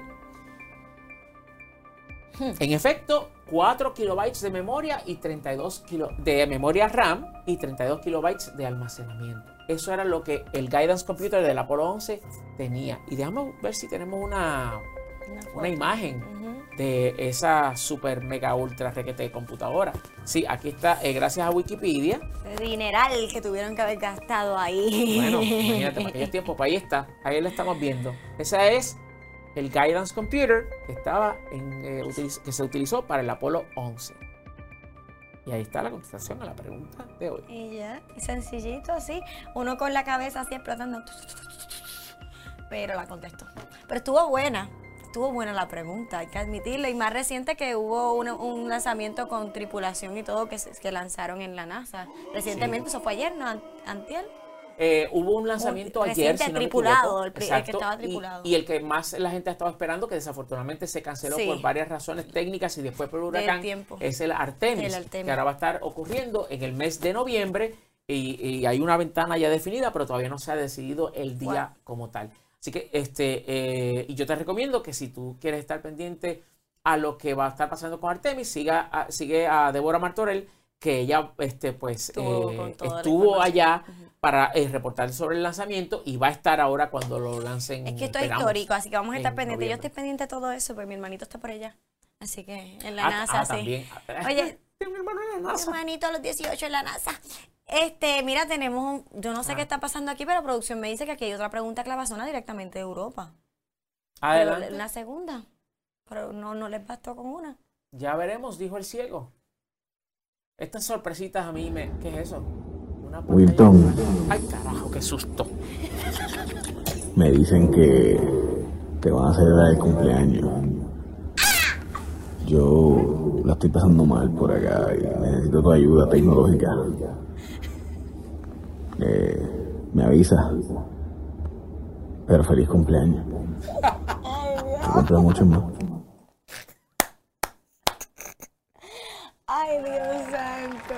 en efecto, 4 kilobytes de memoria y 32 kilo de memoria RAM y 32 kilobytes de almacenamiento. Eso era lo que el Guidance Computer del Apolo 11 tenía. Y déjame ver si tenemos una, Una imagen de esa super mega ultra requete de computadora. Sí, aquí está, eh, gracias a Wikipedia. Ese dineral que tuvieron que haber gastado ahí. Bueno, imagínate, para aquellos tiempos, pues ahí está, ahí lo estamos viendo. Esa es el Guidance Computer que estaba en, eh, que se utilizó para el Apolo 11. Y ahí está la contestación a la pregunta de hoy. Y ya, sencillito así, uno con la cabeza así explotando. Pero la contestó. Pero estuvo buena, estuvo buena la pregunta, hay que admitirlo. Y más reciente que hubo un, un lanzamiento con tripulación y todo que, se- que lanzaron en la NASA. Recientemente, eso fue ayer, ¿no? An- Antier. Eh, hubo un lanzamiento Un ayer, reciente si no me tripulado, equivoco. el que estaba tripulado. Y, el que más la gente ha estado esperando, que desafortunadamente se canceló Sí. por varias razones técnicas y después por el huracán, es el Artemis, El Artemis. que ahora va a estar ocurriendo en el mes de noviembre y, y hay una ventana ya definida, pero todavía no se ha decidido el día como tal. Así que, este, eh, y yo te recomiendo que si tú quieres estar pendiente a lo que va a estar pasando con Artemis, siga a- sigue a Débora Martorell, que ella, este, pues, Estuvo eh, allá para eh, reportar sobre el lanzamiento y va a estar ahora cuando lo lancen. Es que esto es histórico, así que vamos a estar en pendientes. Yo noviembre. estoy pendiente de todo eso, porque mi hermanito está por allá. Así que en la Ah, NASA, ah, sí. también. Oye, Tengo un hermano en la Mi hermanito a los 18 en la NASA. Este, mira, tenemos un, yo no sé Ah. qué está pasando aquí, pero producción me dice que aquí hay otra pregunta clavazona directamente de Europa. Pero Adelante. una segunda. Pero no, no les bastó con una. Ya veremos, dijo el ciego. Estas sorpresitas a mí me. ¿Qué es eso? Una Wilton. Ay, carajo, qué susto. Me dicen que te van a celebrar el cumpleaños. Yo la estoy pasando mal por acá y necesito tu ayuda tecnológica. Eh, me avisa. Pero feliz cumpleaños. Te mucho más. Ay, Dios santo.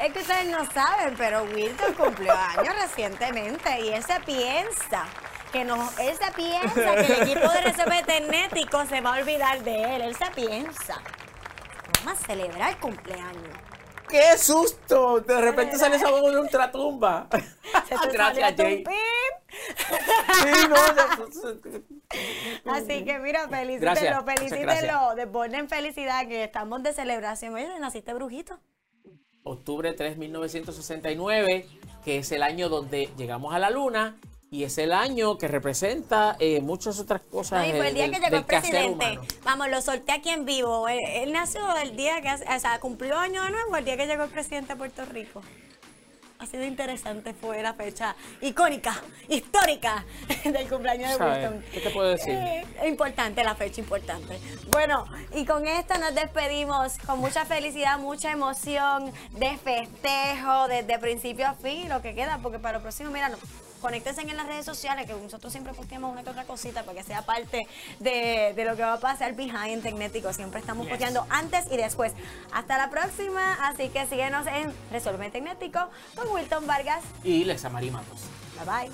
Es que ustedes no saben, pero Wilton cumplió años recientemente y él se piensa que no, él se piensa que el equipo de RCP Tecnético se va a olvidar de él. Él se piensa. Vamos a celebrar el cumpleaños. ¡Qué susto! De repente sale esa voz de ultratumba. Se te Gracias, Jay. Sí, no, ya- Así que mira, felicítenlo, felicítenlo, desborden felicidad, que estamos de celebración. Oye, naciste brujito. Octubre 3, 1969, que es el año donde llegamos a la luna y es el año que representa eh, muchas otras cosas. No, y fue eh, el día del- que llegó el presidente. Vamos, lo solté aquí en vivo. Él, él nació el día que, o sea, cumplió año de nuevo, el día que llegó el presidente a Puerto Rico. Así de interesante fue la fecha icónica, histórica del cumpleaños de. Wilton. ¿Qué te puedo decir? Eh, importante la fecha, importante. Bueno, y con esto nos despedimos con mucha felicidad, mucha emoción de festejo desde principio a fin lo que queda, porque para lo próximo, mira, no, conéctense en las redes sociales, que nosotros siempre posteamos una que otra cosita para que sea parte de, de lo que va a pasar behind Tecnético. Siempre estamos Yes. posteando antes y después. Hasta la próxima, así que síguenos en Resuelve Tecnético con Wilton Vargas. Y Lexa María Matos. Bye bye.